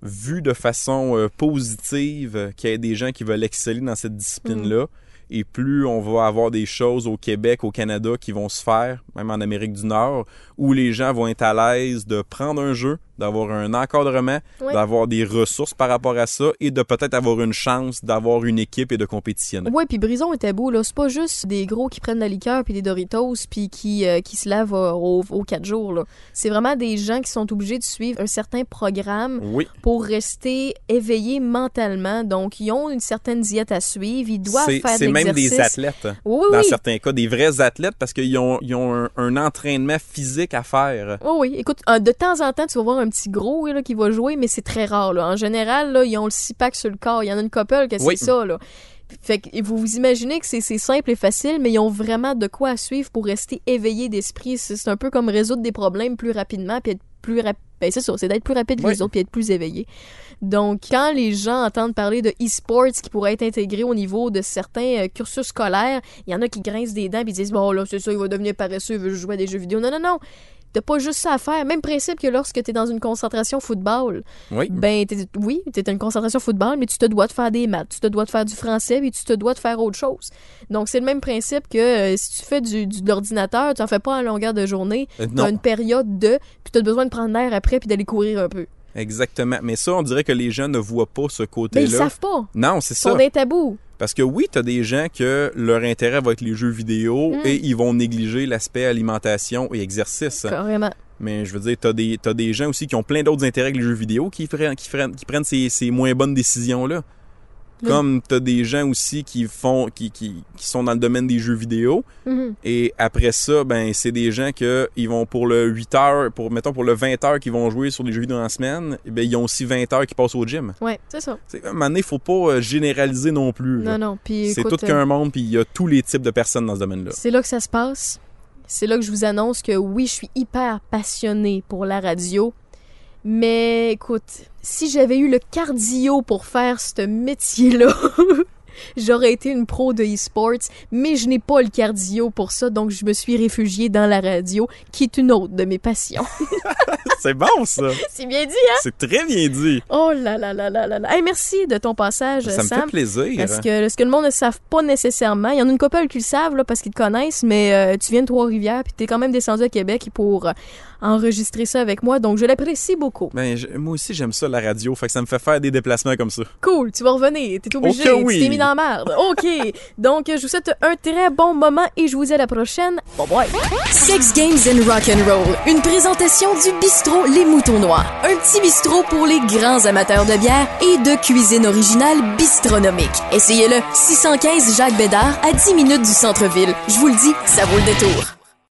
vu de façon euh, positive, euh, qu'il y ait des gens qui veulent exceller dans cette discipline-là, et plus on va avoir des choses au Québec, au Canada qui vont se faire, même en Amérique du Nord, où les gens vont être à l'aise de prendre un jeu, d'avoir un encadrement, Oui. d'avoir des ressources par rapport à ça, et de peut-être avoir une chance d'avoir une équipe et de compétitionner. Ouais, puis brisons un tabou là, c'est pas juste des gros qui prennent de la liqueur puis des Doritos puis qui euh, qui se lavent euh, aux, aux quatre jours là. C'est vraiment des gens qui sont obligés de suivre un certain programme Oui, pour rester éveillés mentalement. Donc ils ont une certaine diète à suivre, ils doivent faire c'est de même des athlètes. Oui, oui, dans oui. certains cas, des vrais athlètes parce qu'ils ont, ils ont un, un entraînement physique à faire. Oh oui, écoute, de temps en temps, tu vas voir un petit gros là, qui va jouer, mais c'est très rare. Là. En général, là, ils ont le six-pack sur le corps. Il y en a une couple que c'est Oui. ça. Là. Fait que vous vous imaginez que c'est simple et facile, mais ils ont vraiment de quoi à suivre pour rester éveillés d'esprit. C'est c'est un peu comme résoudre des problèmes plus rapidement, puis être plus rapide. Ben, c'est ça, c'est d'être plus rapide que Oui. les autres, puis être plus éveillé. Donc, quand les gens entendent parler de e-sports qui pourrait être intégré au niveau de certains euh, cursus scolaires, il y en a qui grincent des dents et disent Bon, là, c'est ça, il va devenir paresseux, il veut jouer à des jeux vidéo. Non, non, non. T'as pas juste ça à faire. Même principe que lorsque t'es dans une concentration football. Oui. Ben, t'es- oui, t'es dans une concentration football, mais tu te dois de faire des maths, tu te dois de faire du français, puis tu te dois de faire autre chose. Donc, c'est le même principe que euh, si tu fais du, du- de l'ordinateur, tu en fais pas en longueur de journée. Euh, T'as non, une période de, puis t'as besoin de prendre l'air après, puis d'aller courir un peu. Exactement. Mais ça, on dirait que les gens ne voient pas ce Mais côté-là. ils savent pas. Non, c'est ça. tabous. Parce que oui, t'as des gens que leur intérêt va être les jeux vidéo Mm. et ils vont négliger l'aspect alimentation et exercice. Carrément. Mais je veux dire, t'as des, t'as des gens aussi qui ont plein d'autres intérêts que les jeux vidéo qui, prennent- qui, prennent- qui prennent ces, ces moins bonnes décisions-là. Comme t'as des gens aussi qui font qui, qui, qui sont dans le domaine des jeux vidéo Mhm. et après ça ben c'est des gens que ils vont pour le 8 heures pour mettons pour le 20 heures qu'ils vont jouer sur des jeux vidéo dans la semaine et ben ils ont aussi 20 heures qui passent au gym. Ouais, c'est ça. C'est à un moment donné, faut pas euh, généraliser non plus. là. Non, non. Puis C'est tout euh, qu'un monde puis il y a tous les types de personnes dans ce domaine-là. C'est là que ça se passe. C'est là que je vous annonce que oui, je suis hyper passionnée pour la radio. Mais écoute, si j'avais eu le cardio pour faire ce métier-là, j'aurais été une pro de e-sports, mais je n'ai pas le cardio pour ça, donc je me suis réfugiée dans la radio, qui est une autre de mes passions. C'est bon ça. C'est bien dit, hein? C'est très bien dit. Oh là là là là là là. Hey, merci de ton passage, Ça me Sam. fait plaisir. Parce que ce que le monde ne savent pas nécessairement, il y en a une couple qui le savent là, parce qu'ils te connaissent, mais euh, tu viens de Trois-Rivières puis t'es quand même descendu à Québec pour euh, enregistrer ça avec moi, donc je l'apprécie beaucoup. Ben, je- moi aussi, j'aime ça, la radio. Fait que ça me fait faire des déplacements comme ça. Cool, tu vas revenir, t'es obligé, Ok, oui. tu t'es mis dans la merde. OK, donc je vous souhaite un très bon moment et je vous dis à la prochaine. Bye bye. Sex Games and Rock'n'Roll, une présentation du bistrot Les Moutons Noirs. Un petit bistrot pour les grands amateurs de bière et de cuisine originale bistronomique. Essayez-le, 615 Jacques Bédard, à 10 minutes du centre-ville. Je vous le dis, ça vaut le détour.